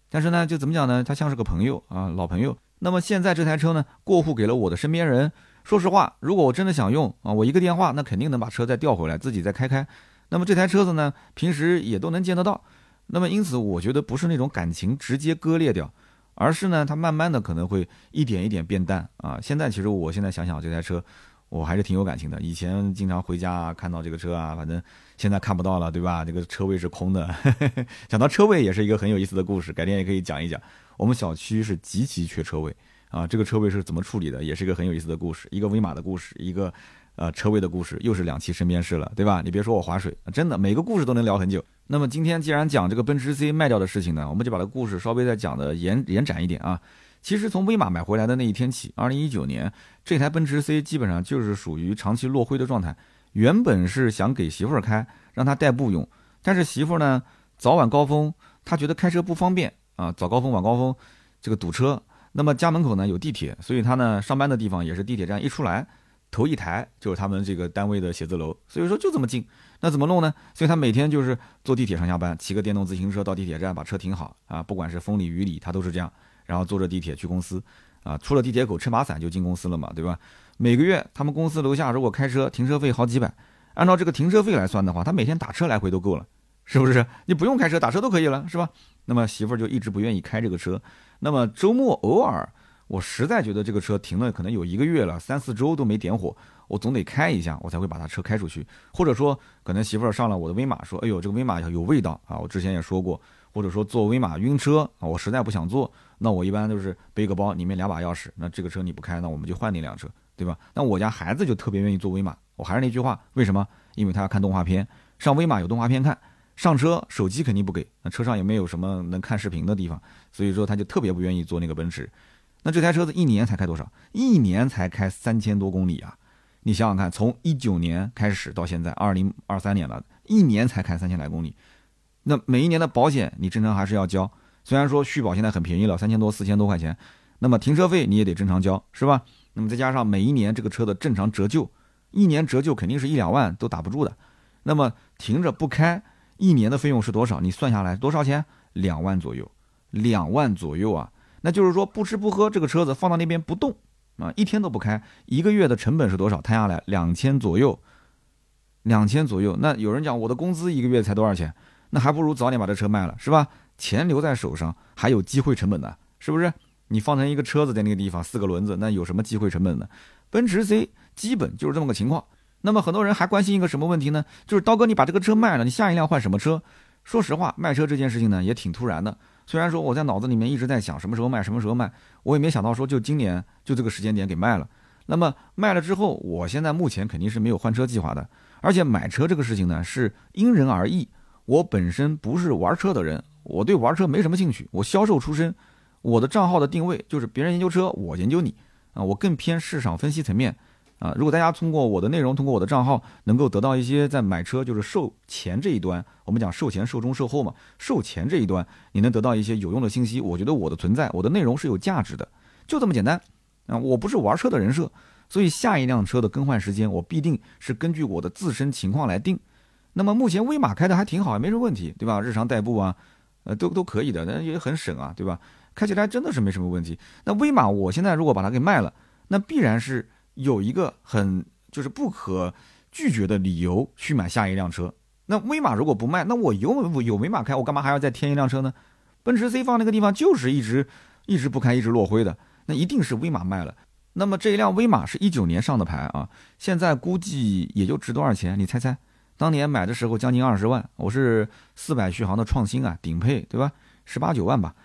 但是呢，就怎么讲呢？它像是个朋友啊，老朋友。那么现在这台车呢，过户给了我的身边人。说实话，如果我真的想用啊，我一个电话，那肯定能把车再调回来，自己再开开。那么这台车子呢，平时也都能见得到。那么因此，我觉得不是那种感情直接割裂掉，而是呢，它慢慢的可能会一点一点变淡啊。现在其实我现在想想这台车，我还是挺有感情的。以前经常回家看到这个车啊，反正现在看不到了，对吧？这个车位是空的。讲到车位也是一个很有意思的故事，改天也可以讲一讲。我们小区是极其缺车位。啊，这个车位是怎么处理的，也是一个很有意思的故事，一个威马的故事，一个呃车位的故事，又是两期身边事了，对吧？你别说我划水，真的每个故事都能聊很久。那么今天既然讲这个奔驰 C 卖掉的事情呢，我们就把这故事稍微再讲的延延展一点啊。其实从威马买回来的那一天起，二零一九年这台奔驰 C 基本上就是属于长期落灰的状态。原本是想给媳妇儿开，让她代步用，但是媳妇儿呢早晚高峰她觉得开车不方便啊，早高峰晚高峰这个堵车。那么家门口呢有地铁，所以他呢上班的地方也是地铁站一出来，头一台就是他们这个单位的写字楼，所以说就这么近。那怎么弄呢？所以他每天就是坐地铁上下班，骑个电动自行车到地铁站把车停好啊，不管是风里雨里他都是这样，然后坐着地铁去公司啊，出了地铁口撑把伞就进公司了嘛，对吧？每个月他们公司楼下如果开车停车费好几百，按照这个停车费来算的话，他每天打车来回都够了，是不是？你不用开车打车都可以了，是吧？那么媳妇儿就一直不愿意开这个车。那么周末偶尔，我实在觉得这个车停了可能有一个月了，三四周都没点火，我总得开一下，我才会把它车开出去。或者说，可能媳妇儿上了我的威马，说：“哎呦，这个威马有味道啊！”我之前也说过，或者说坐威马晕车啊，我实在不想坐，那我一般都是背个包，里面两把钥匙。那这个车你不开，那我们就换那辆车，对吧？那我家孩子就特别愿意坐威马，我还是那句话，为什么？因为他要看动画片，上威马有动画片看。上车手机肯定不给，那车上也没有什么能看视频的地方，所以说他就特别不愿意坐那个奔驰。那这台车子一年才开多少？一年才开三千多公里啊！你想想看，从一九年开始到现在二零二三年了，一年才开三千来公里。那每一年的保险你正常还是要交，虽然说续保现在很便宜了，三千多四千多块钱，那么停车费你也得正常交，是吧？那么再加上每一年这个车的正常折旧，一年折旧肯定是一两万都打不住的。那么停着不开。一年的费用是多少？你算下来多少钱？两万左右，两万左右啊！那就是说不吃不喝，这个车子放到那边不动啊，一天都不开，一个月的成本是多少？摊下来两千左右，两千左右。那有人讲我的工资一个月才多少钱？那还不如早点把这车卖了，是吧？钱留在手上还有机会成本呢，是不是？你放成一个车子在那个地方，四个轮子，那有什么机会成本呢？奔驰 C 基本就是这么个情况。那么很多人还关心一个什么问题呢？就是刀哥，你把这个车卖了，你下一辆换什么车？说实话，卖车这件事情呢也挺突然的。虽然说我在脑子里面一直在想什么时候卖，什么时候卖，我也没想到说就今年就这个时间点给卖了。那么卖了之后，我现在目前肯定是没有换车计划的。而且买车这个事情呢，是因人而异。我本身不是玩车的人，我对玩车没什么兴趣。我销售出身，我的账号的定位就是别人研究车，我研究你啊。我更偏市场分析层面啊。如果大家通过我的内容，通过我的账号，能够得到一些在买车就是售前这一端，我们讲售前、售中、售后嘛，售前这一端你能得到一些有用的信息，我觉得我的存在，我的内容是有价值的，就这么简单啊。我不是玩车的人设。所以下一辆车的更换时间，我必定是根据我的自身情况来定。那么目前威马开的还挺好，没什么问题，对吧？日常代步啊，呃，都都可以的，那也很省啊，对吧？开起来真的是没什么问题。那威马我现在如果把它给卖了，那必然是有一个很就是不可拒绝的理由去买下一辆车。那威马如果不卖，那我有有威马开，我干嘛还要再添一辆车呢？奔驰 C 放那个地方就是一直一直不开，一直落灰的，那一定是威马卖了。那么这一辆威马是一九年上的牌啊，现在估计也就值多少钱？你猜猜？当年买的时候将近二十万，我是四百续航的创新啊，顶配对吧？十八九万吧。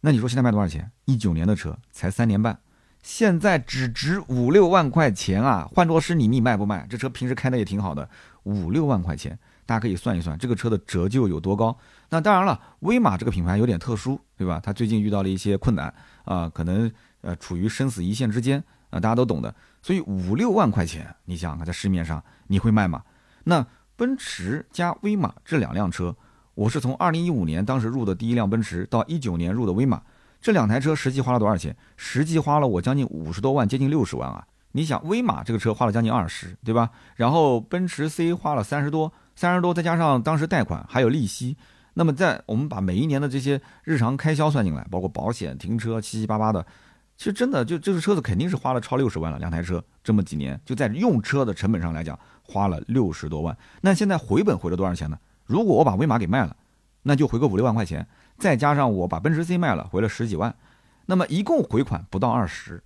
那你说现在卖多少钱？一九年的车才三年半，现在只值五六万块钱啊！换作是你，你卖不卖？这车平时开的也挺好的，五六万块钱，大家可以算一算这个车的折旧有多高。那当然了，威马这个品牌有点特殊，对吧？它最近遇到了一些困难啊，可能呃处于生死一线之间。啊，大家都懂的，所以五六万块钱，你想看在市面上你会卖吗？那奔驰加威马这两辆车，我是从二零一五年当时入的第一辆奔驰，到一九年入的威马，这两台车实际花了多少钱？实际花了我将近五十多万，接近六十万啊！你想，威马这个车花了将近二十，对吧？然后奔驰 C 花了三十多，三十多再加上当时贷款还有利息，那么在我们把每一年的这些日常开销算进来，包括保险、停车七七八八的。其实真的就这个车子肯定是花了超六十万了，两台车这么几年就在用车的成本上来讲花了六十多万。那现在回本回了多少钱呢？如果我把威马给卖了，那就回个五六万块钱，再加上我把奔驰 C 卖了，回了十几万，那么一共回款不到二十，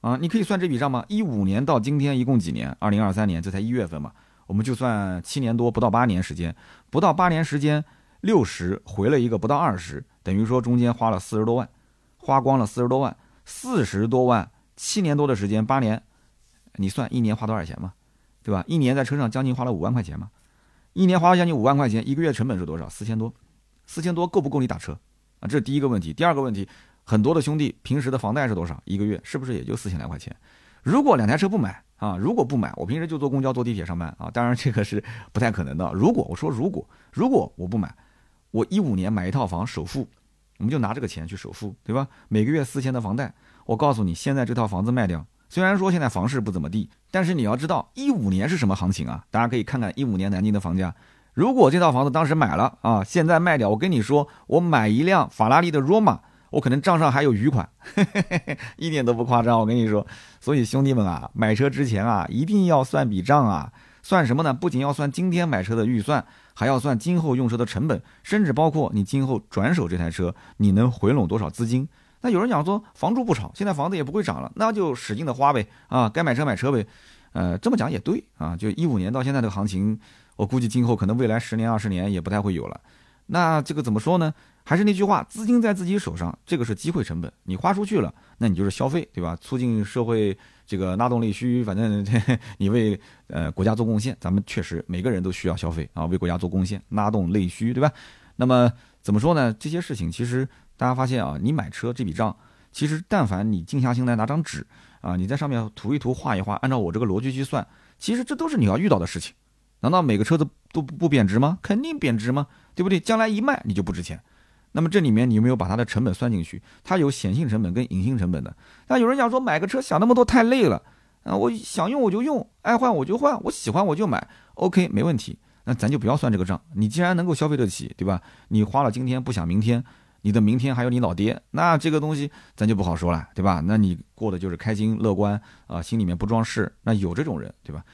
啊，你可以算这笔账吗？一五年到今天一共几年？二零二三年这才一月份嘛，我们就算七年多，不到八年时间，不到八年时间，六十回了一个不到二十，等于说中间花了四十多万，花光了四十多万。四十多万，七年多的时间，八年，你算一年花多少钱嘛？对吧？一年在车上将近花了五万块钱嘛？一年花了将近五万块钱，一个月成本是多少？四千多，四千多够不够你打车啊？这是第一个问题。第二个问题，很多的兄弟平时的房贷是多少？一个月是不是也就四千来块钱？如果两台车不买啊，如果不买，我平时就坐公交、坐地铁上班啊，当然这个是不太可能的。如果我说如果如果我不买，我一五年买一套房首付。我们就拿这个钱去首付，对吧？每个月四千的房贷，我告诉你，现在这套房子卖掉，虽然说现在房市不怎么地，但是你要知道，一五年是什么行情啊？大家可以看看一五年南京的房价。如果这套房子当时买了啊，现在卖掉，我跟你说，我买一辆法拉利的 Roma，我可能账上还有余款，一点都不夸张。我跟你说，所以兄弟们啊，买车之前啊，一定要算笔账啊。算什么呢？不仅要算今天买车的预算，还要算今后用车的成本，甚至包括你今后转手这台车，你能回笼多少资金？那有人讲说房住不炒，现在房子也不会涨了，那就使劲的花呗啊，该买车买车呗。呃，这么讲也对啊，就一五年到现在这个行情，我估计今后可能未来十年二十年也不太会有了。那这个怎么说呢？还是那句话，资金在自己手上，这个是机会成本，你花出去了，那你就是消费，对吧？促进社会。这个拉动内需，反正 你为呃国家做贡献，咱们确实每个人都需要消费啊，为国家做贡献，拉动内需，对吧？那么怎么说呢？这些事情其实大家发现啊，你买车这笔账，其实但凡你静下心来拿张纸啊，你在上面涂一涂画一画，按照我这个逻辑去算，其实这都是你要遇到的事情。难道每个车子都不贬值吗？肯定贬值吗？对不对？将来一卖你就不值钱。那么这里面你有没有把它的成本算进去？它有显性成本跟隐性成本的。那有人讲说买个车想那么多太累了，啊，我想用我就用，爱换我就换，我喜欢我就买，OK 没问题。那咱就不要算这个账。你既然能够消费得起，对吧？你花了今天不想明天，你的明天还有你老爹，那这个东西咱就不好说了，对吧？那你过的就是开心乐观啊，心里面不装饰，那有这种人，对吧？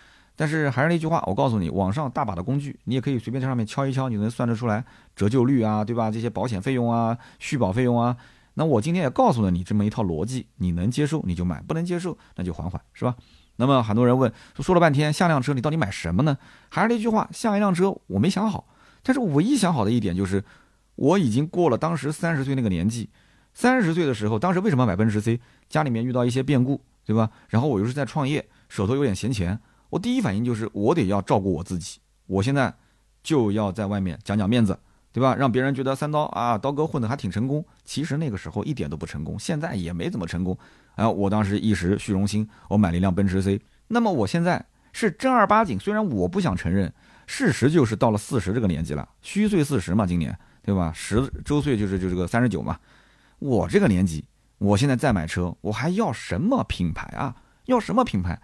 但是还是那句话，我告诉你，网上大把的工具，你也可以随便在上面敲一敲，你能算得出来折旧率啊，对吧？这些保险费用啊、续保费用啊，那我今天也告诉了你这么一套逻辑，你能接受你就买，不能接受那就缓缓，是吧？那么很多人问，说说了半天下辆车你到底买什么呢？还是那句话，下一辆车我没想好，但是我唯一想好的一点就是，我已经过了当时三十岁那个年纪。三十岁的时候，当时为什么买奔驰 C？家里面遇到一些变故，对吧？然后我又是在创业，手头有点闲钱，我第一反应就是我得要照顾我自己。我现在就要在外面讲讲面子，对吧？让别人觉得三刀啊，刀哥混得还挺成功。其实那个时候一点都不成功，现在也没怎么成功。然后我当时一时虚荣心，我买了一辆奔驰 C。那么我现在是正儿八经，虽然我不想承认，事实就是到了四十这个年纪了，虚岁四十嘛，今年对吧？十周岁就是就这个三十九嘛。我这个年纪，我现在再买车，我还要什么品牌啊？要什么品牌，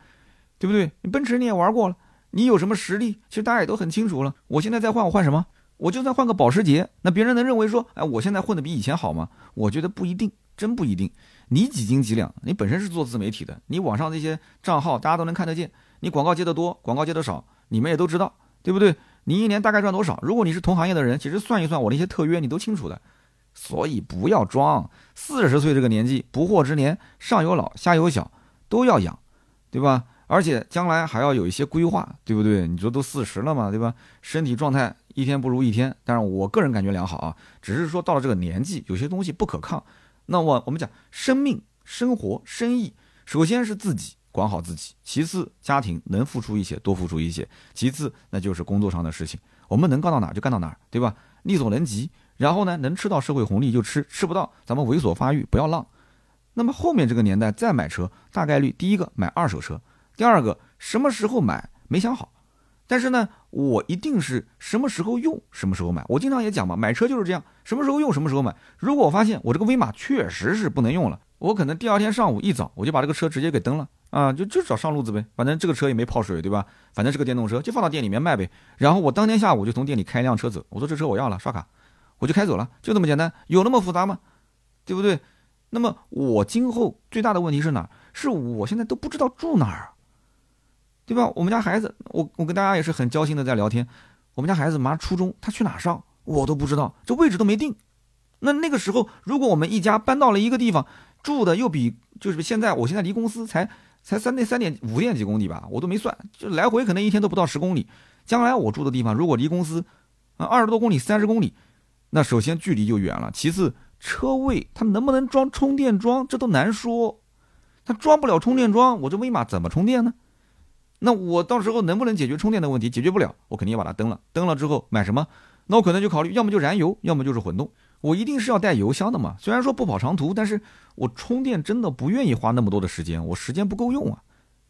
对不对？你奔驰你也玩过了，你有什么实力？其实大家也都很清楚了。我现在再换，我换什么？我就算换个保时捷，那别人能认为说，哎，我现在混的比以前好吗？我觉得不一定，真不一定。你几斤几两？你本身是做自媒体的，你网上那些账号大家都能看得见，你广告接的多，广告接的少，你们也都知道，对不对？你一年大概赚多少？如果你是同行业的人，其实算一算我那些特约，你都清楚的。所以不要装，四十岁这个年纪，不惑之年，上有老下有小，都要养，对吧？而且将来还要有一些规划，对不对？你说都四十了嘛，对吧？身体状态一天不如一天，但是我个人感觉良好啊，只是说到了这个年纪，有些东西不可抗。那么我们讲生命、生活、生意，首先是自己管好自己，其次家庭能付出一些多付出一些，其次那就是工作上的事情，我们能干到哪就干到哪，对吧？力所能及。然后呢，能吃到社会红利就吃，吃不到咱们猥琐发育，不要浪。那么后面这个年代再买车，大概率第一个买二手车，第二个什么时候买没想好。但是呢，我一定是什么时候用什么时候买。我经常也讲嘛，买车就是这样，什么时候用什么时候买。如果我发现我这个威马确实是不能用了，我可能第二天上午一早我就把这个车直接给蹬了啊，就就找上路子呗。反正这个车也没泡水，对吧？反正是个电动车，就放到店里面卖呗。然后我当天下午就从店里开一辆车走，我说这车我要了，刷卡。我就开走了，就这么简单，有那么复杂吗？对不对？那么我今后最大的问题是哪？是我现在都不知道住哪儿，对吧？我们家孩子，我我跟大家也是很交心的在聊天。我们家孩子马上初中，他去哪上，我都不知道，这位置都没定。那那个时候，如果我们一家搬到了一个地方，住的又比就是现在，我现在离公司才才三点三点五点几公里吧，我都没算，就来回可能一天都不到十公里。将来我住的地方，如果离公司啊二十多公里、三十公里。那首先距离就远了，其次车位它能不能装充电桩，这都难说。它装不了充电桩，我这威马怎么充电呢？那我到时候能不能解决充电的问题？解决不了，我肯定要把它蹬了。蹬了之后买什么？那我可能就考虑，要么就燃油，要么就是混动。我一定是要带油箱的嘛。虽然说不跑长途，但是我充电真的不愿意花那么多的时间，我时间不够用啊，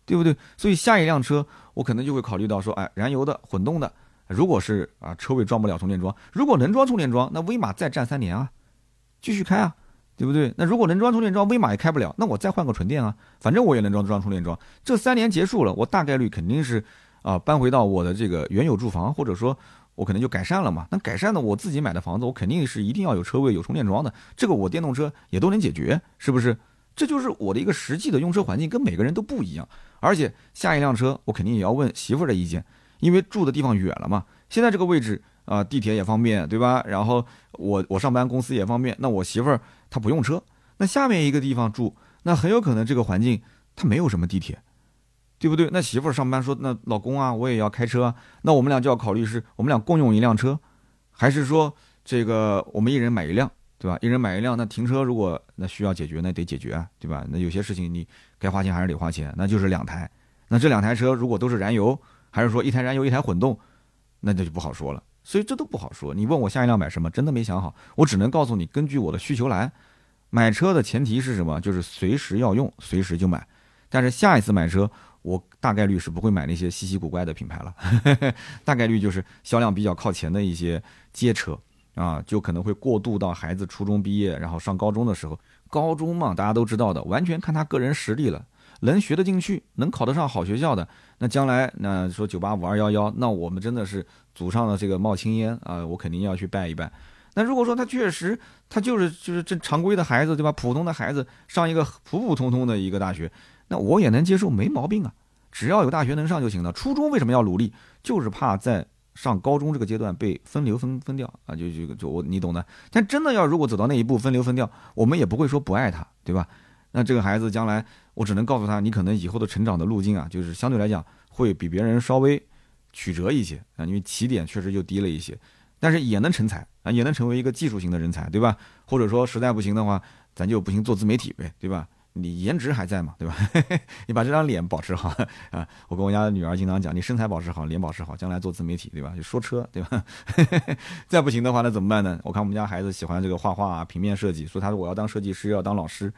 对不对？所以下一辆车我可能就会考虑到说，哎，燃油的、混动的。如果是啊，车位装不了充电桩，如果能装充电桩，那威马再战三年啊，继续开啊，对不对？那如果能装充电桩，威马也开不了，那我再换个纯电啊，反正我也能装装充电桩。这三年结束了，我大概率肯定是啊，搬回到我的这个原有住房，或者说我可能就改善了嘛。那改善的我自己买的房子，我肯定是一定要有车位、有充电桩的。这个我电动车也都能解决，是不是？这就是我的一个实际的用车环境，跟每个人都不一样。而且下一辆车，我肯定也要问媳妇儿的意见。因为住的地方远了嘛，现在这个位置啊，地铁也方便，对吧？然后我我上班公司也方便。那我媳妇儿他不用车，那下面一个地方住，那很有可能这个环境它没有什么地铁，对不对？那媳妇儿上班说，那老公啊，我也要开车，那我们俩就要考虑是我们俩共用一辆车，还是说这个我们一人买一辆，对吧？一人买一辆，那停车如果那需要解决，那得解决啊，对吧？那有些事情你该花钱还是得花钱，那就是两台。那这两台车如果都是燃油。还是说一台燃油一台混动，那这就不好说了。所以这都不好说。你问我下一辆买什么，真的没想好。我只能告诉你，根据我的需求来。买车的前提是什么？就是随时要用，随时就买。但是下一次买车，我大概率是不会买那些稀奇古怪的品牌了。大概率就是销量比较靠前的一些街车啊，就可能会过渡到孩子初中毕业，然后上高中的时候。高中嘛，大家都知道的，完全看他个人实力了。能学得进去，能考得上好学校的，那将来那说九八五二幺幺，那我们真的是祖上的这个冒青烟啊，我肯定要去拜一拜。那如果说他确实他就是就是正常规的孩子，对吧？普通的孩子上一个普普通通的一个大学，那我也能接受，没毛病啊。只要有大学能上就行了。初中为什么要努力？就是怕在上高中这个阶段被分流分分掉啊，就就就我你懂的。但真的要如果走到那一步分流分掉，我们也不会说不爱他，对吧？那这个孩子将来，我只能告诉他，你可能以后的成长的路径啊，就是相对来讲会比别人稍微曲折一些啊，因为起点确实就低了一些。但是也能成才啊，也能成为一个技术型的人才，对吧？或者说实在不行的话，咱就不行做自媒体呗，对吧？你颜值还在嘛，对吧？你把这张脸保持好啊！我跟我家女儿经常讲，你身材保持好，脸保持好，将来做自媒体，对吧？就说车，对吧？再不行的话，那怎么办呢？我看我们家孩子喜欢这个画画啊，平面设计，说他说我要当设计师，要当老师。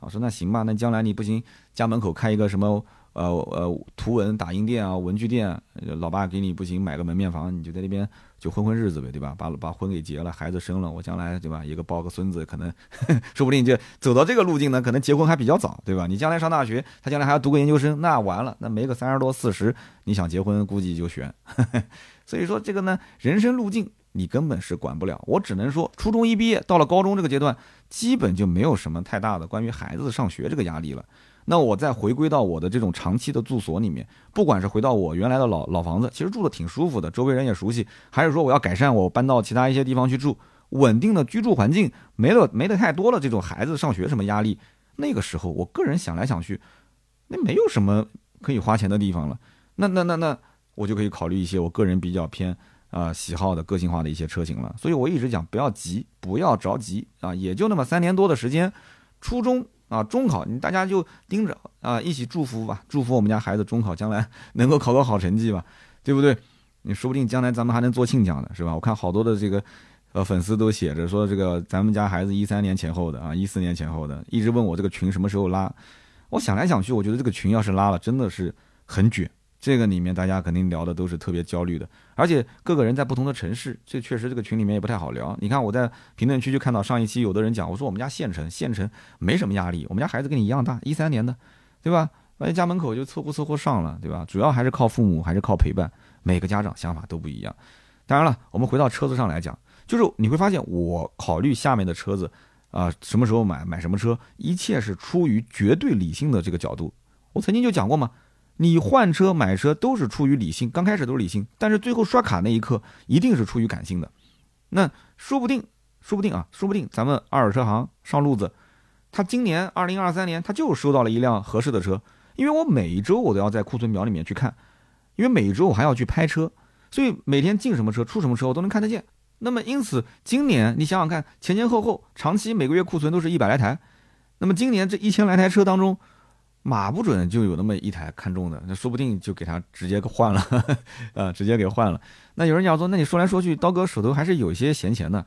我说那行吧，那将来你不行，家门口开一个什么？呃呃，图文打印店啊，文具店，老爸给你不行，买个门面房，你就在那边就混混日子呗，对吧？把把婚给结了，孩子生了，我将来对吧？一个抱个孙子，可能 说不定就走到这个路径呢，可能结婚还比较早，对吧？你将来上大学，他将来还要读个研究生，那完了，那没个三十多四十，你想结婚估计就悬。所以说这个呢，人生路径你根本是管不了，我只能说，初中一毕业到了高中这个阶段，基本就没有什么太大的关于孩子上学这个压力了。那我再回归到我的这种长期的住所里面，不管是回到我原来的老老房子，其实住的挺舒服的，周围人也熟悉，还是说我要改善，我搬到其他一些地方去住，稳定的居住环境没了没得太多了，这种孩子上学什么压力，那个时候我个人想来想去，那没有什么可以花钱的地方了，那那那那我就可以考虑一些我个人比较偏啊喜好的个性化的一些车型了，所以我一直讲不要急，不要着急啊，也就那么三年多的时间，初中。啊，中考你大家就盯着啊，一起祝福吧，祝福我们家孩子中考将来 能够考个好成绩吧，对不对？你说不定将来咱们还能做亲家呢，是吧？我看好多的这个呃粉丝都写着说这个咱们家孩子一三年前后的啊，一四年前后的，一直问我这个群什么时候拉。我想来想去，我觉得这个群要是拉了，真的是很卷。这个里面大家肯定聊的都是特别焦虑的，而且各个人在不同的城市，这确实这个群里面也不太好聊。你看我在评论区就看到上一期有的人讲，我说我们家县城，县城没什么压力，我们家孩子跟你一样大，一三年的，对吧？完家门口就凑合凑合上了，对吧？主要还是靠父母，还是靠陪伴。每个家长想法都不一样。当然了，我们回到车子上来讲，就是你会发现我考虑下面的车子啊，什么时候买，买什么车，一切是出于绝对理性的这个角度。我曾经就讲过嘛。你换车买车都是出于理性，刚开始都是理性，但是最后刷卡那一刻一定是出于感性的。那说不定，说不定啊，说不定咱们二手车行上路子，他今年二零二三年他就收到了一辆合适的车，因为我每一周我都要在库存表里面去看，因为每一周我还要去拍车，所以每天进什么车出什么车我都能看得见。那么因此今年你想想看，前前后后长期每个月库存都是一百来台，那么今年这一千来台车当中。马不准就有那么一台看中的，那说不定就给他直接给换了，啊，直接给换了。那有人讲说，那你说来说去，刀哥手头还是有些闲钱的。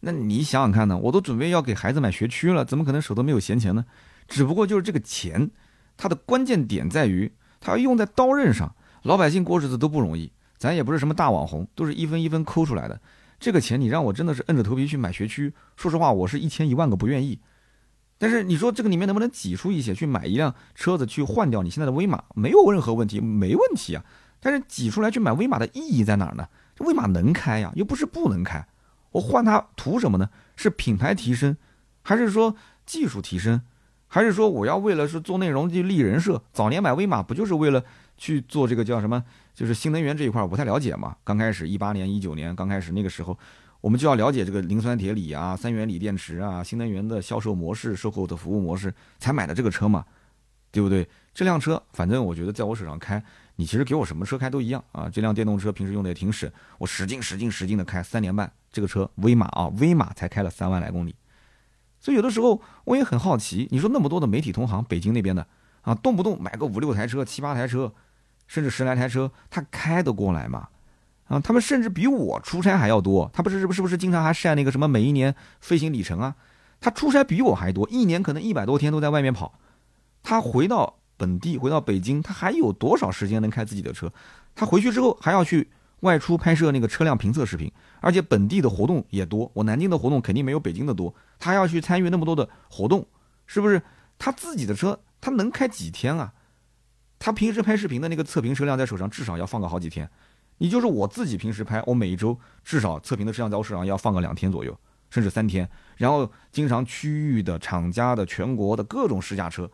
那你想想看呢？我都准备要给孩子买学区了，怎么可能手头没有闲钱呢？只不过就是这个钱，它的关键点在于，它要用在刀刃上。老百姓过日子都不容易，咱也不是什么大网红，都是一分一分抠出来的。这个钱你让我真的是摁着头皮去买学区，说实话，我是一千一万个不愿意。但是你说这个里面能不能挤出一些去买一辆车子去换掉你现在的威马？没有任何问题，没问题啊。但是挤出来去买威马的意义在哪儿呢？威马能开呀，又不是不能开。我换它图什么呢？是品牌提升，还是说技术提升，还是说我要为了是做内容去立人设？早年买威马不就是为了去做这个叫什么？就是新能源这一块我不太了解嘛。刚开始一八年、一九年刚开始那个时候。我们就要了解这个磷酸铁锂啊、三元锂电池啊、新能源的销售模式、售后的服务模式，才买的这个车嘛，对不对？这辆车，反正我觉得在我手上开，你其实给我什么车开都一样啊。这辆电动车平时用的也挺省，我使劲使劲使劲的开，三年半，这个车威马啊，威马才开了三万来公里。所以有的时候我也很好奇，你说那么多的媒体同行，北京那边的啊，动不动买个五六台车、七八台车，甚至十来台车，他开得过来吗？啊，他们甚至比我出差还要多。他不是是不是不是经常还晒那个什么每一年飞行里程啊？他出差比我还多，一年可能一百多天都在外面跑。他回到本地，回到北京，他还有多少时间能开自己的车？他回去之后还要去外出拍摄那个车辆评测视频，而且本地的活动也多。我南京的活动肯定没有北京的多。他要去参与那么多的活动，是不是？他自己的车他能开几天啊？他平时拍视频的那个测评车辆在手上至少要放个好几天。你就是我自己平时拍，我每一周至少测评的摄像在我手上要放个两天左右，甚至三天。然后经常区域的、厂家的、全国的各种试驾车，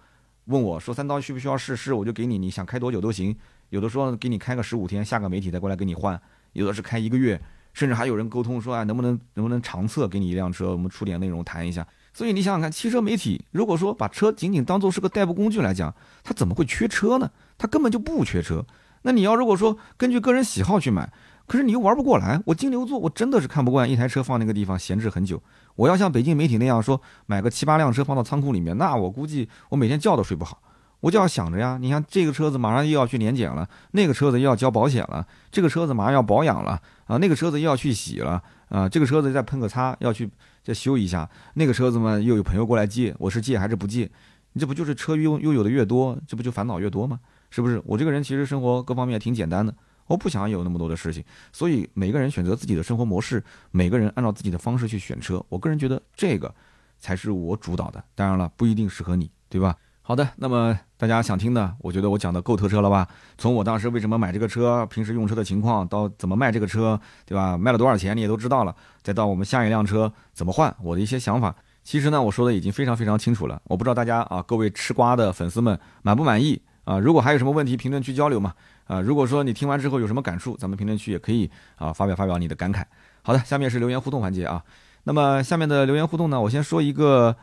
问我说三刀需不需要试试，我就给你，你想开多久都行。有的说给你开个十五天，下个媒体再过来给你换。有的是开一个月，甚至还有人沟通说啊，能不能能不能长测给你一辆车，我们出点内容谈一下。所以你想想看，汽车媒体如果说把车仅仅当做是个代步工具来讲，它怎么会缺车呢？它根本就不缺车。那你要如果说根据个人喜好去买，可是你又玩不过来。我金牛座，我真的是看不惯一台车放那个地方闲置很久。我要像北京媒体那样说，买个七八辆车放到仓库里面，那我估计我每天觉都睡不好。我就要想着呀，你看这个车子马上又要去年检了，那个车子又要交保险了，这个车子马上要保养了啊，那个车子又要去洗了啊，这个车子再喷个擦要去再修一下，那个车子嘛又有朋友过来借，我是借还是不借？你这不就是车拥拥有的越多，这不就烦恼越多吗？是不是？我这个人其实生活各方面挺简单的，我不想有那么多的事情，所以每个人选择自己的生活模式，每个人按照自己的方式去选车，我个人觉得这个才是我主导的。当然了，不一定适合你，对吧？好的，那么大家想听的，我觉得我讲的够透彻了吧？从我当时为什么买这个车，平时用车的情况，到怎么卖这个车，对吧？卖了多少钱你也都知道了。再到我们下一辆车怎么换，我的一些想法，其实呢，我说的已经非常非常清楚了。我不知道大家啊，各位吃瓜的粉丝们满不满意啊？如果还有什么问题，评论区交流嘛。啊，如果说你听完之后有什么感触，咱们评论区也可以啊发表发表你的感慨。好的，下面是留言互动环节啊。那么下面的留言互动呢，我先说一个。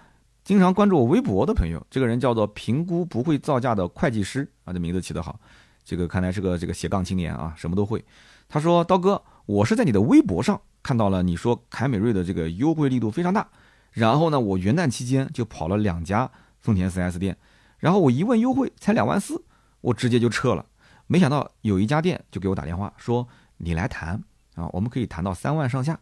经常关注我微博的朋友，这个人叫做评估不会造价的会计师啊，这名字起得好，这个看来是个这个斜杠青年啊，什么都会。他说：“刀哥，我是在你的微博上看到了你说凯美瑞的这个优惠力度非常大，然后呢，我元旦期间就跑了两家丰田 4S 店，然后我一问优惠才两万四，我直接就撤了。没想到有一家店就给我打电话说你来谈啊，我们可以谈到三万上下。”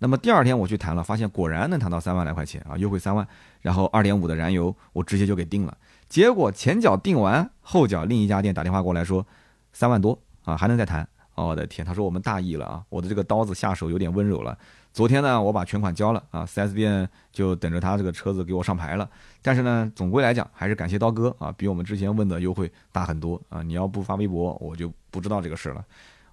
那么第二天我去谈了，发现果然能谈到三万来块钱啊，优惠三万，然后二点五的燃油我直接就给定了。结果前脚定完，后脚另一家店打电话过来说三万多啊，还能再谈。我的天，他说我们大意了啊，我的这个刀子下手有点温柔了。昨天呢，我把全款交了啊，4S 店就等着他这个车子给我上牌了。但是呢，总归来讲还是感谢刀哥啊，比我们之前问的优惠大很多啊。你要不发微博，我就不知道这个事了。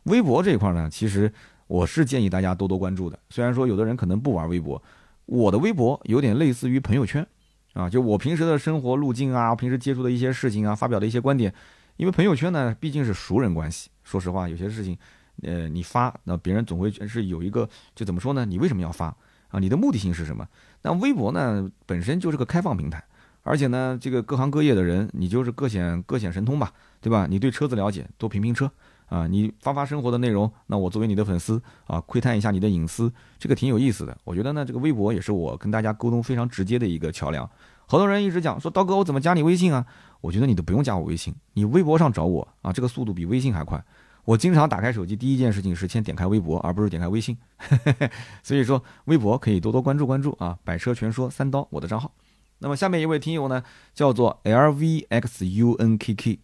微博这一块呢，其实。我是建议大家多多关注的。虽然说有的人可能不玩微博，我的微博有点类似于朋友圈，啊，就我平时的生活路径啊，平时接触的一些事情啊，发表的一些观点。因为朋友圈呢，毕竟是熟人关系。说实话，有些事情，呃，你发，那别人总会是有一个，就怎么说呢？你为什么要发啊？你的目的性是什么？那微博呢，本身就是个开放平台，而且呢，这个各行各业的人，你就是各显各显神通吧，对吧？你对车子了解，多评评车。啊，你发发生活的内容，那我作为你的粉丝啊，窥探一下你的隐私，这个挺有意思的。我觉得呢，这个微博也是我跟大家沟通非常直接的一个桥梁。好多人一直讲说，刀哥，我怎么加你微信啊？我觉得你都不用加我微信，你微博上找我啊，这个速度比微信还快。我经常打开手机，第一件事情是先点开微博，而不是点开微信。所以说，微博可以多多关注关注啊。百车全说三刀，我的账号。那么下面一位听友呢，叫做 L V X U N K K。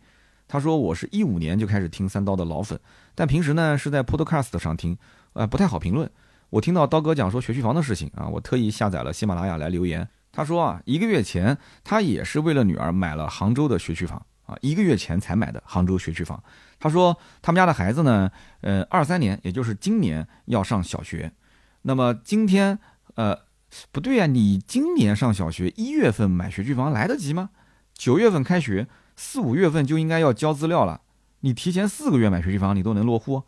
他说：“我是一五年就开始听三刀的老粉，但平时呢是在 Podcast 上听，呃，不太好评论。我听到刀哥讲说学区房的事情啊，我特意下载了喜马拉雅来留言。他说啊，一个月前他也是为了女儿买了杭州的学区房啊，一个月前才买的杭州学区房。他说他们家的孩子呢，呃，二三年，也就是今年要上小学。那么今天，呃，不对呀，你今年上小学一月份买学区房来得及吗？九月份开学。”四五月份就应该要交资料了，你提前四个月买学区房，你都能落户，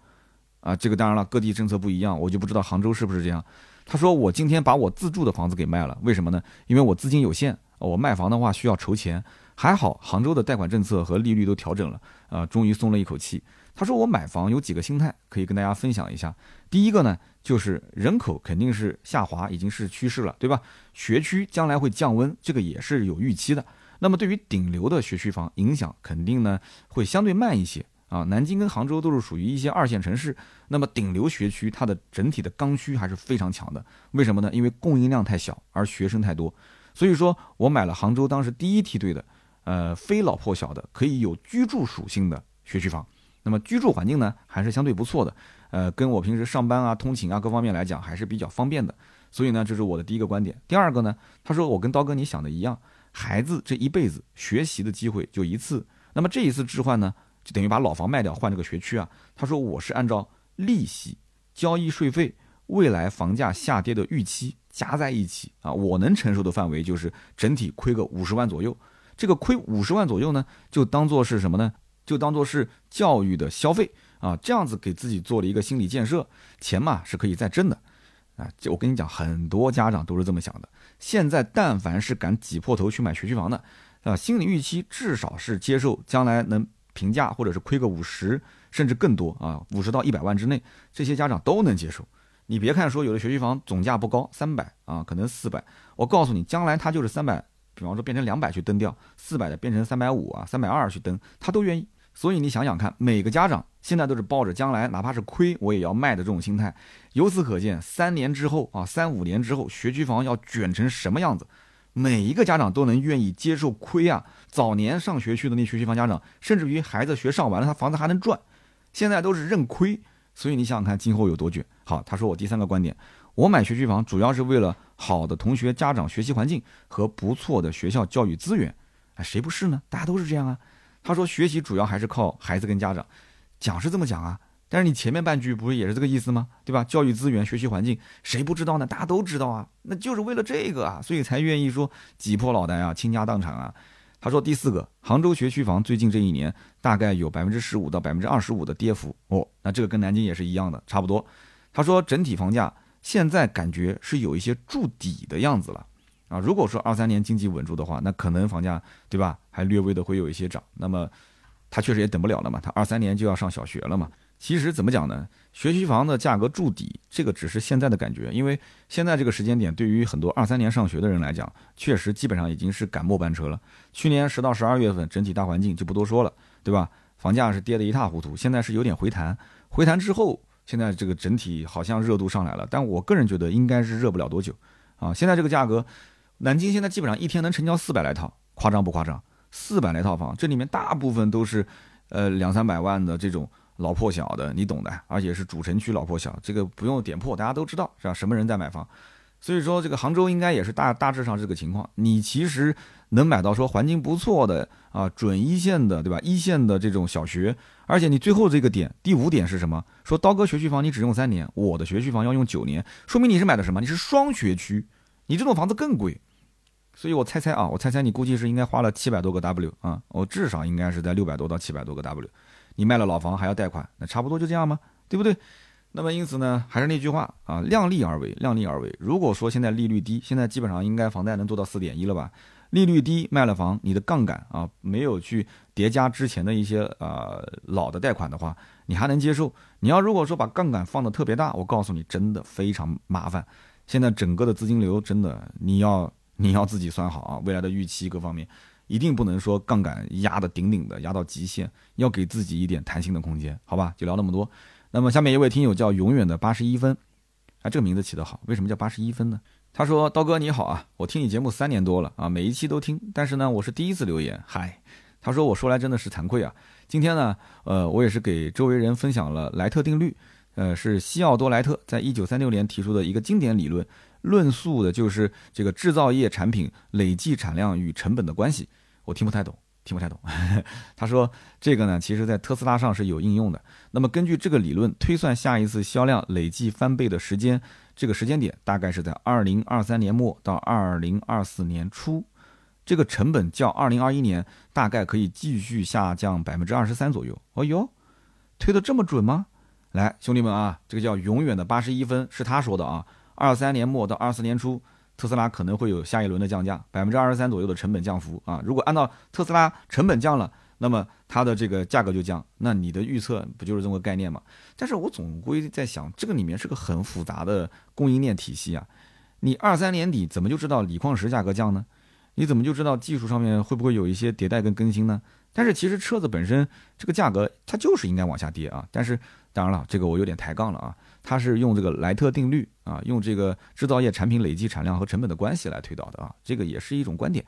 啊，这个当然了，各地政策不一样，我就不知道杭州是不是这样。他说我今天把我自住的房子给卖了，为什么呢？因为我资金有限，我卖房的话需要筹钱。还好杭州的贷款政策和利率都调整了，啊，终于松了一口气。他说我买房有几个心态可以跟大家分享一下。第一个呢，就是人口肯定是下滑，已经是趋势了，对吧？学区将来会降温，这个也是有预期的。那么对于顶流的学区房影响肯定呢会相对慢一些啊，南京跟杭州都是属于一些二线城市，那么顶流学区它的整体的刚需还是非常强的。为什么呢？因为供应量太小，而学生太多。所以说我买了杭州当时第一梯队的，呃，非老破小的，可以有居住属性的学区房。那么居住环境呢还是相对不错的，呃，跟我平时上班啊、通勤啊各方面来讲还是比较方便的。所以呢，这是我的第一个观点。第二个呢，他说我跟刀哥你想的一样。孩子这一辈子学习的机会就一次，那么这一次置换呢，就等于把老房卖掉换这个学区啊。他说我是按照利息、交易税费、未来房价下跌的预期加在一起啊，我能承受的范围就是整体亏个五十万左右。这个亏五十万左右呢，就当做是什么呢？就当做是教育的消费啊，这样子给自己做了一个心理建设，钱嘛是可以再挣的。啊，就我跟你讲，很多家长都是这么想的。现在但凡是敢挤破头去买学区房的，啊，心理预期至少是接受将来能平价或者是亏个五十，甚至更多啊，五十到一百万之内，这些家长都能接受。你别看说有的学区房总价不高，三百啊，可能四百，我告诉你，将来他就是三百，比方说变成两百去登掉，四百的变成三百五啊，三百二去登，他都愿意。所以你想想看，每个家长现在都是抱着将来哪怕是亏我也要卖的这种心态。由此可见，三年之后啊，三五年之后，学区房要卷成什么样子，每一个家长都能愿意接受亏啊。早年上学区的那学区房家长，甚至于孩子学上完了，他房子还能赚，现在都是认亏。所以你想想看，今后有多卷？好，他说我第三个观点，我买学区房主要是为了好的同学、家长学习环境和不错的学校教育资源。哎，谁不是呢？大家都是这样啊。他说学习主要还是靠孩子跟家长，讲是这么讲啊，但是你前面半句不是也是这个意思吗？对吧？教育资源、学习环境，谁不知道呢？大家都知道啊，那就是为了这个啊，所以才愿意说挤破脑袋啊，倾家荡产啊。他说第四个，杭州学区房最近这一年大概有百分之十五到百分之二十五的跌幅哦，那这个跟南京也是一样的，差不多。他说整体房价现在感觉是有一些筑底的样子了啊。如果说二三年经济稳住的话，那可能房价对吧，还略微的会有一些涨。那么他确实也等不了了嘛，他二三年就要上小学了嘛。其实怎么讲呢？学区房的价格筑底，这个只是现在的感觉，因为现在这个时间点，对于很多二三年上学的人来讲，确实基本上已经是赶末班车了。去年十到十二月份，整体大环境就不多说了，对吧？房价是跌得一塌糊涂，现在是有点回弹，回弹之后，现在这个整体好像热度上来了，但我个人觉得应该是热不了多久啊。现在这个价格，南京现在基本上一天能成交四百来套，夸张不夸张？四百来套房，这里面大部分都是，呃，两三百万的这种。老破小的，你懂的，而且是主城区老破小，这个不用点破，大家都知道是吧？什么人在买房？所以说这个杭州应该也是大大致上这个情况。你其实能买到说环境不错的啊，准一线的，对吧？一线的这种小学，而且你最后这个点第五点是什么？说刀哥学区房你只用三年，我的学区房要用九年，说明你是买的什么？你是双学区，你这种房子更贵。所以我猜猜啊，我猜猜你估计是应该花了七百多个 W 啊，我至少应该是在六百多到七百多个 W。你卖了老房还要贷款，那差不多就这样吗？对不对？那么因此呢，还是那句话啊，量力而为，量力而为。如果说现在利率低，现在基本上应该房贷能做到四点一了吧？利率低卖了房，你的杠杆啊没有去叠加之前的一些呃老的贷款的话，你还能接受。你要如果说把杠杆放的特别大，我告诉你，真的非常麻烦。现在整个的资金流真的你要你要自己算好啊，未来的预期各方面。一定不能说杠杆压的顶顶的，压到极限，要给自己一点弹性的空间，好吧？就聊那么多。那么下面一位听友叫永远的八十一分，啊，这个名字起得好，为什么叫八十一分呢？他说：“刀哥你好啊，我听你节目三年多了啊，每一期都听，但是呢，我是第一次留言。嗨，他说我说来真的是惭愧啊，今天呢，呃，我也是给周围人分享了莱特定律，呃，是西奥多莱特在一九三六年提出的一个经典理论。”论述的就是这个制造业产品累计产量与成本的关系，我听不太懂，听不太懂。他说这个呢，其实在特斯拉上是有应用的。那么根据这个理论推算，下一次销量累计翻倍的时间，这个时间点大概是在二零二三年末到二零二四年初，这个成本较二零二一年大概可以继续下降百分之二十三左右。哦哟，推的这么准吗？来，兄弟们啊，这个叫永远的八十一分，是他说的啊。二三年末到二四年初，特斯拉可能会有下一轮的降价，百分之二十三左右的成本降幅啊。如果按照特斯拉成本降了，那么它的这个价格就降。那你的预测不就是这么个概念吗？但是我总归在想，这个里面是个很复杂的供应链体系啊。你二三年底怎么就知道锂矿石价格降呢？你怎么就知道技术上面会不会有一些迭代跟更新呢？但是其实车子本身这个价格它就是应该往下跌啊。但是当然了，这个我有点抬杠了啊。他是用这个莱特定律啊，用这个制造业产品累计产量和成本的关系来推导的啊，这个也是一种观点。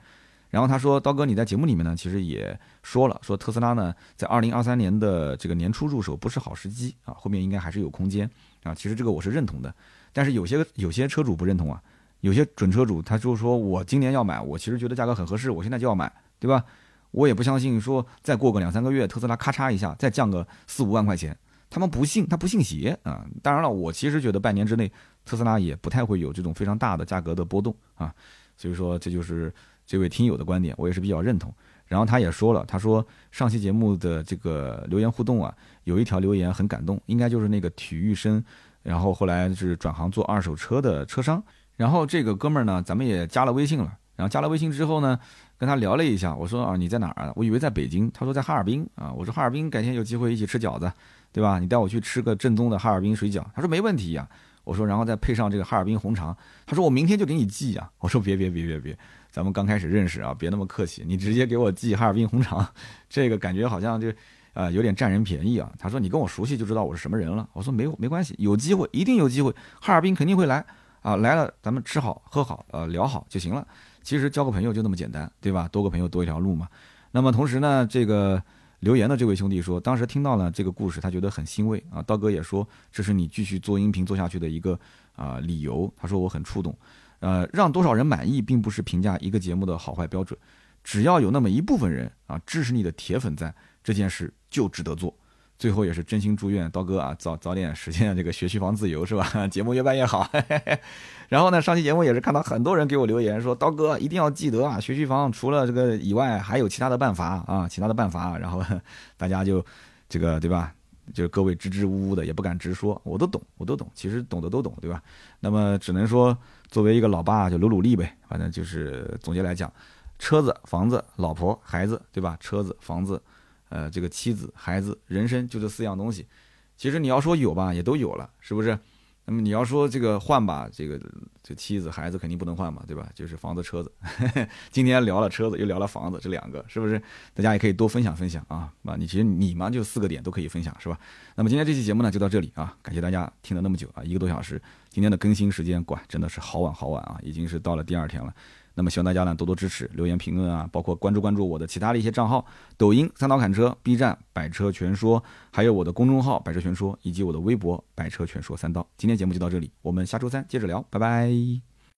然后他说，刀哥你在节目里面呢，其实也说了，说特斯拉呢在二零二三年的这个年初入手不是好时机啊，后面应该还是有空间啊。其实这个我是认同的，但是有些有些车主不认同啊，有些准车主他就说我今年要买，我其实觉得价格很合适，我现在就要买，对吧？我也不相信说再过个两三个月，特斯拉咔嚓一下再降个四五万块钱。他们不信，他不信邪啊！当然了，我其实觉得半年之内特斯拉也不太会有这种非常大的价格的波动啊。所以说，这就是这位听友的观点，我也是比较认同。然后他也说了，他说上期节目的这个留言互动啊，有一条留言很感动，应该就是那个体育生，然后后来是转行做二手车的车商。然后这个哥们儿呢，咱们也加了微信了。然后加了微信之后呢，跟他聊了一下，我说啊你在哪儿啊？我以为在北京，他说在哈尔滨啊。我说哈尔滨改天有机会一起吃饺子，对吧？你带我去吃个正宗的哈尔滨水饺。他说没问题呀。我说然后再配上这个哈尔滨红肠，他说我明天就给你寄啊。我说别别别别别，咱们刚开始认识啊，别那么客气，你直接给我寄哈尔滨红肠，这个感觉好像就。啊，有点占人便宜啊！他说你跟我熟悉就知道我是什么人了。我说没没关系，有机会一定有机会，哈尔滨肯定会来啊！来了咱们吃好喝好，呃聊好就行了。其实交个朋友就那么简单，对吧？多个朋友多一条路嘛。那么同时呢，这个留言的这位兄弟说，当时听到了这个故事，他觉得很欣慰啊。刀哥也说，这是你继续做音频做下去的一个啊理由。他说我很触动，呃，让多少人满意，并不是评价一个节目的好坏标准，只要有那么一部分人啊支持你的铁粉在。这件事就值得做，最后也是真心祝愿刀哥啊早早点实现这个学区房自由是吧？节目越办越好。然后呢，上期节目也是看到很多人给我留言说，刀哥一定要记得啊，学区房除了这个以外，还有其他的办法啊，其他的办法。然后 大家就这个对吧？就是各位支支吾吾的，也不敢直说，我都懂，我都懂，其实懂的都懂，对吧？那么只能说作为一个老爸就努努力呗，反正就是总结来讲，车子、房子、老婆、孩子，对吧？车子、房子。呃，这个妻子、孩子、人生就这四样东西，其实你要说有吧，也都有了，是不是？那么你要说这个换吧，这个这妻子、孩子肯定不能换嘛，对吧？就是房子、车子。今天聊了车子，又聊了房子，这两个是不是？大家也可以多分享分享啊。啊，你其实你嘛就四个点都可以分享，是吧？那么今天这期节目呢就到这里啊，感谢大家听了那么久啊，一个多小时。今天的更新时间，管真的是好晚好晚啊，已经是到了第二天了。那么希望大家呢多多支持，留言评论啊，包括关注关注我的其他的一些账号，抖音三刀砍车，B 站百车全说，还有我的公众号百车全说，以及我的微博百车全说三刀。今天节目就到这里，我们下周三接着聊，拜拜。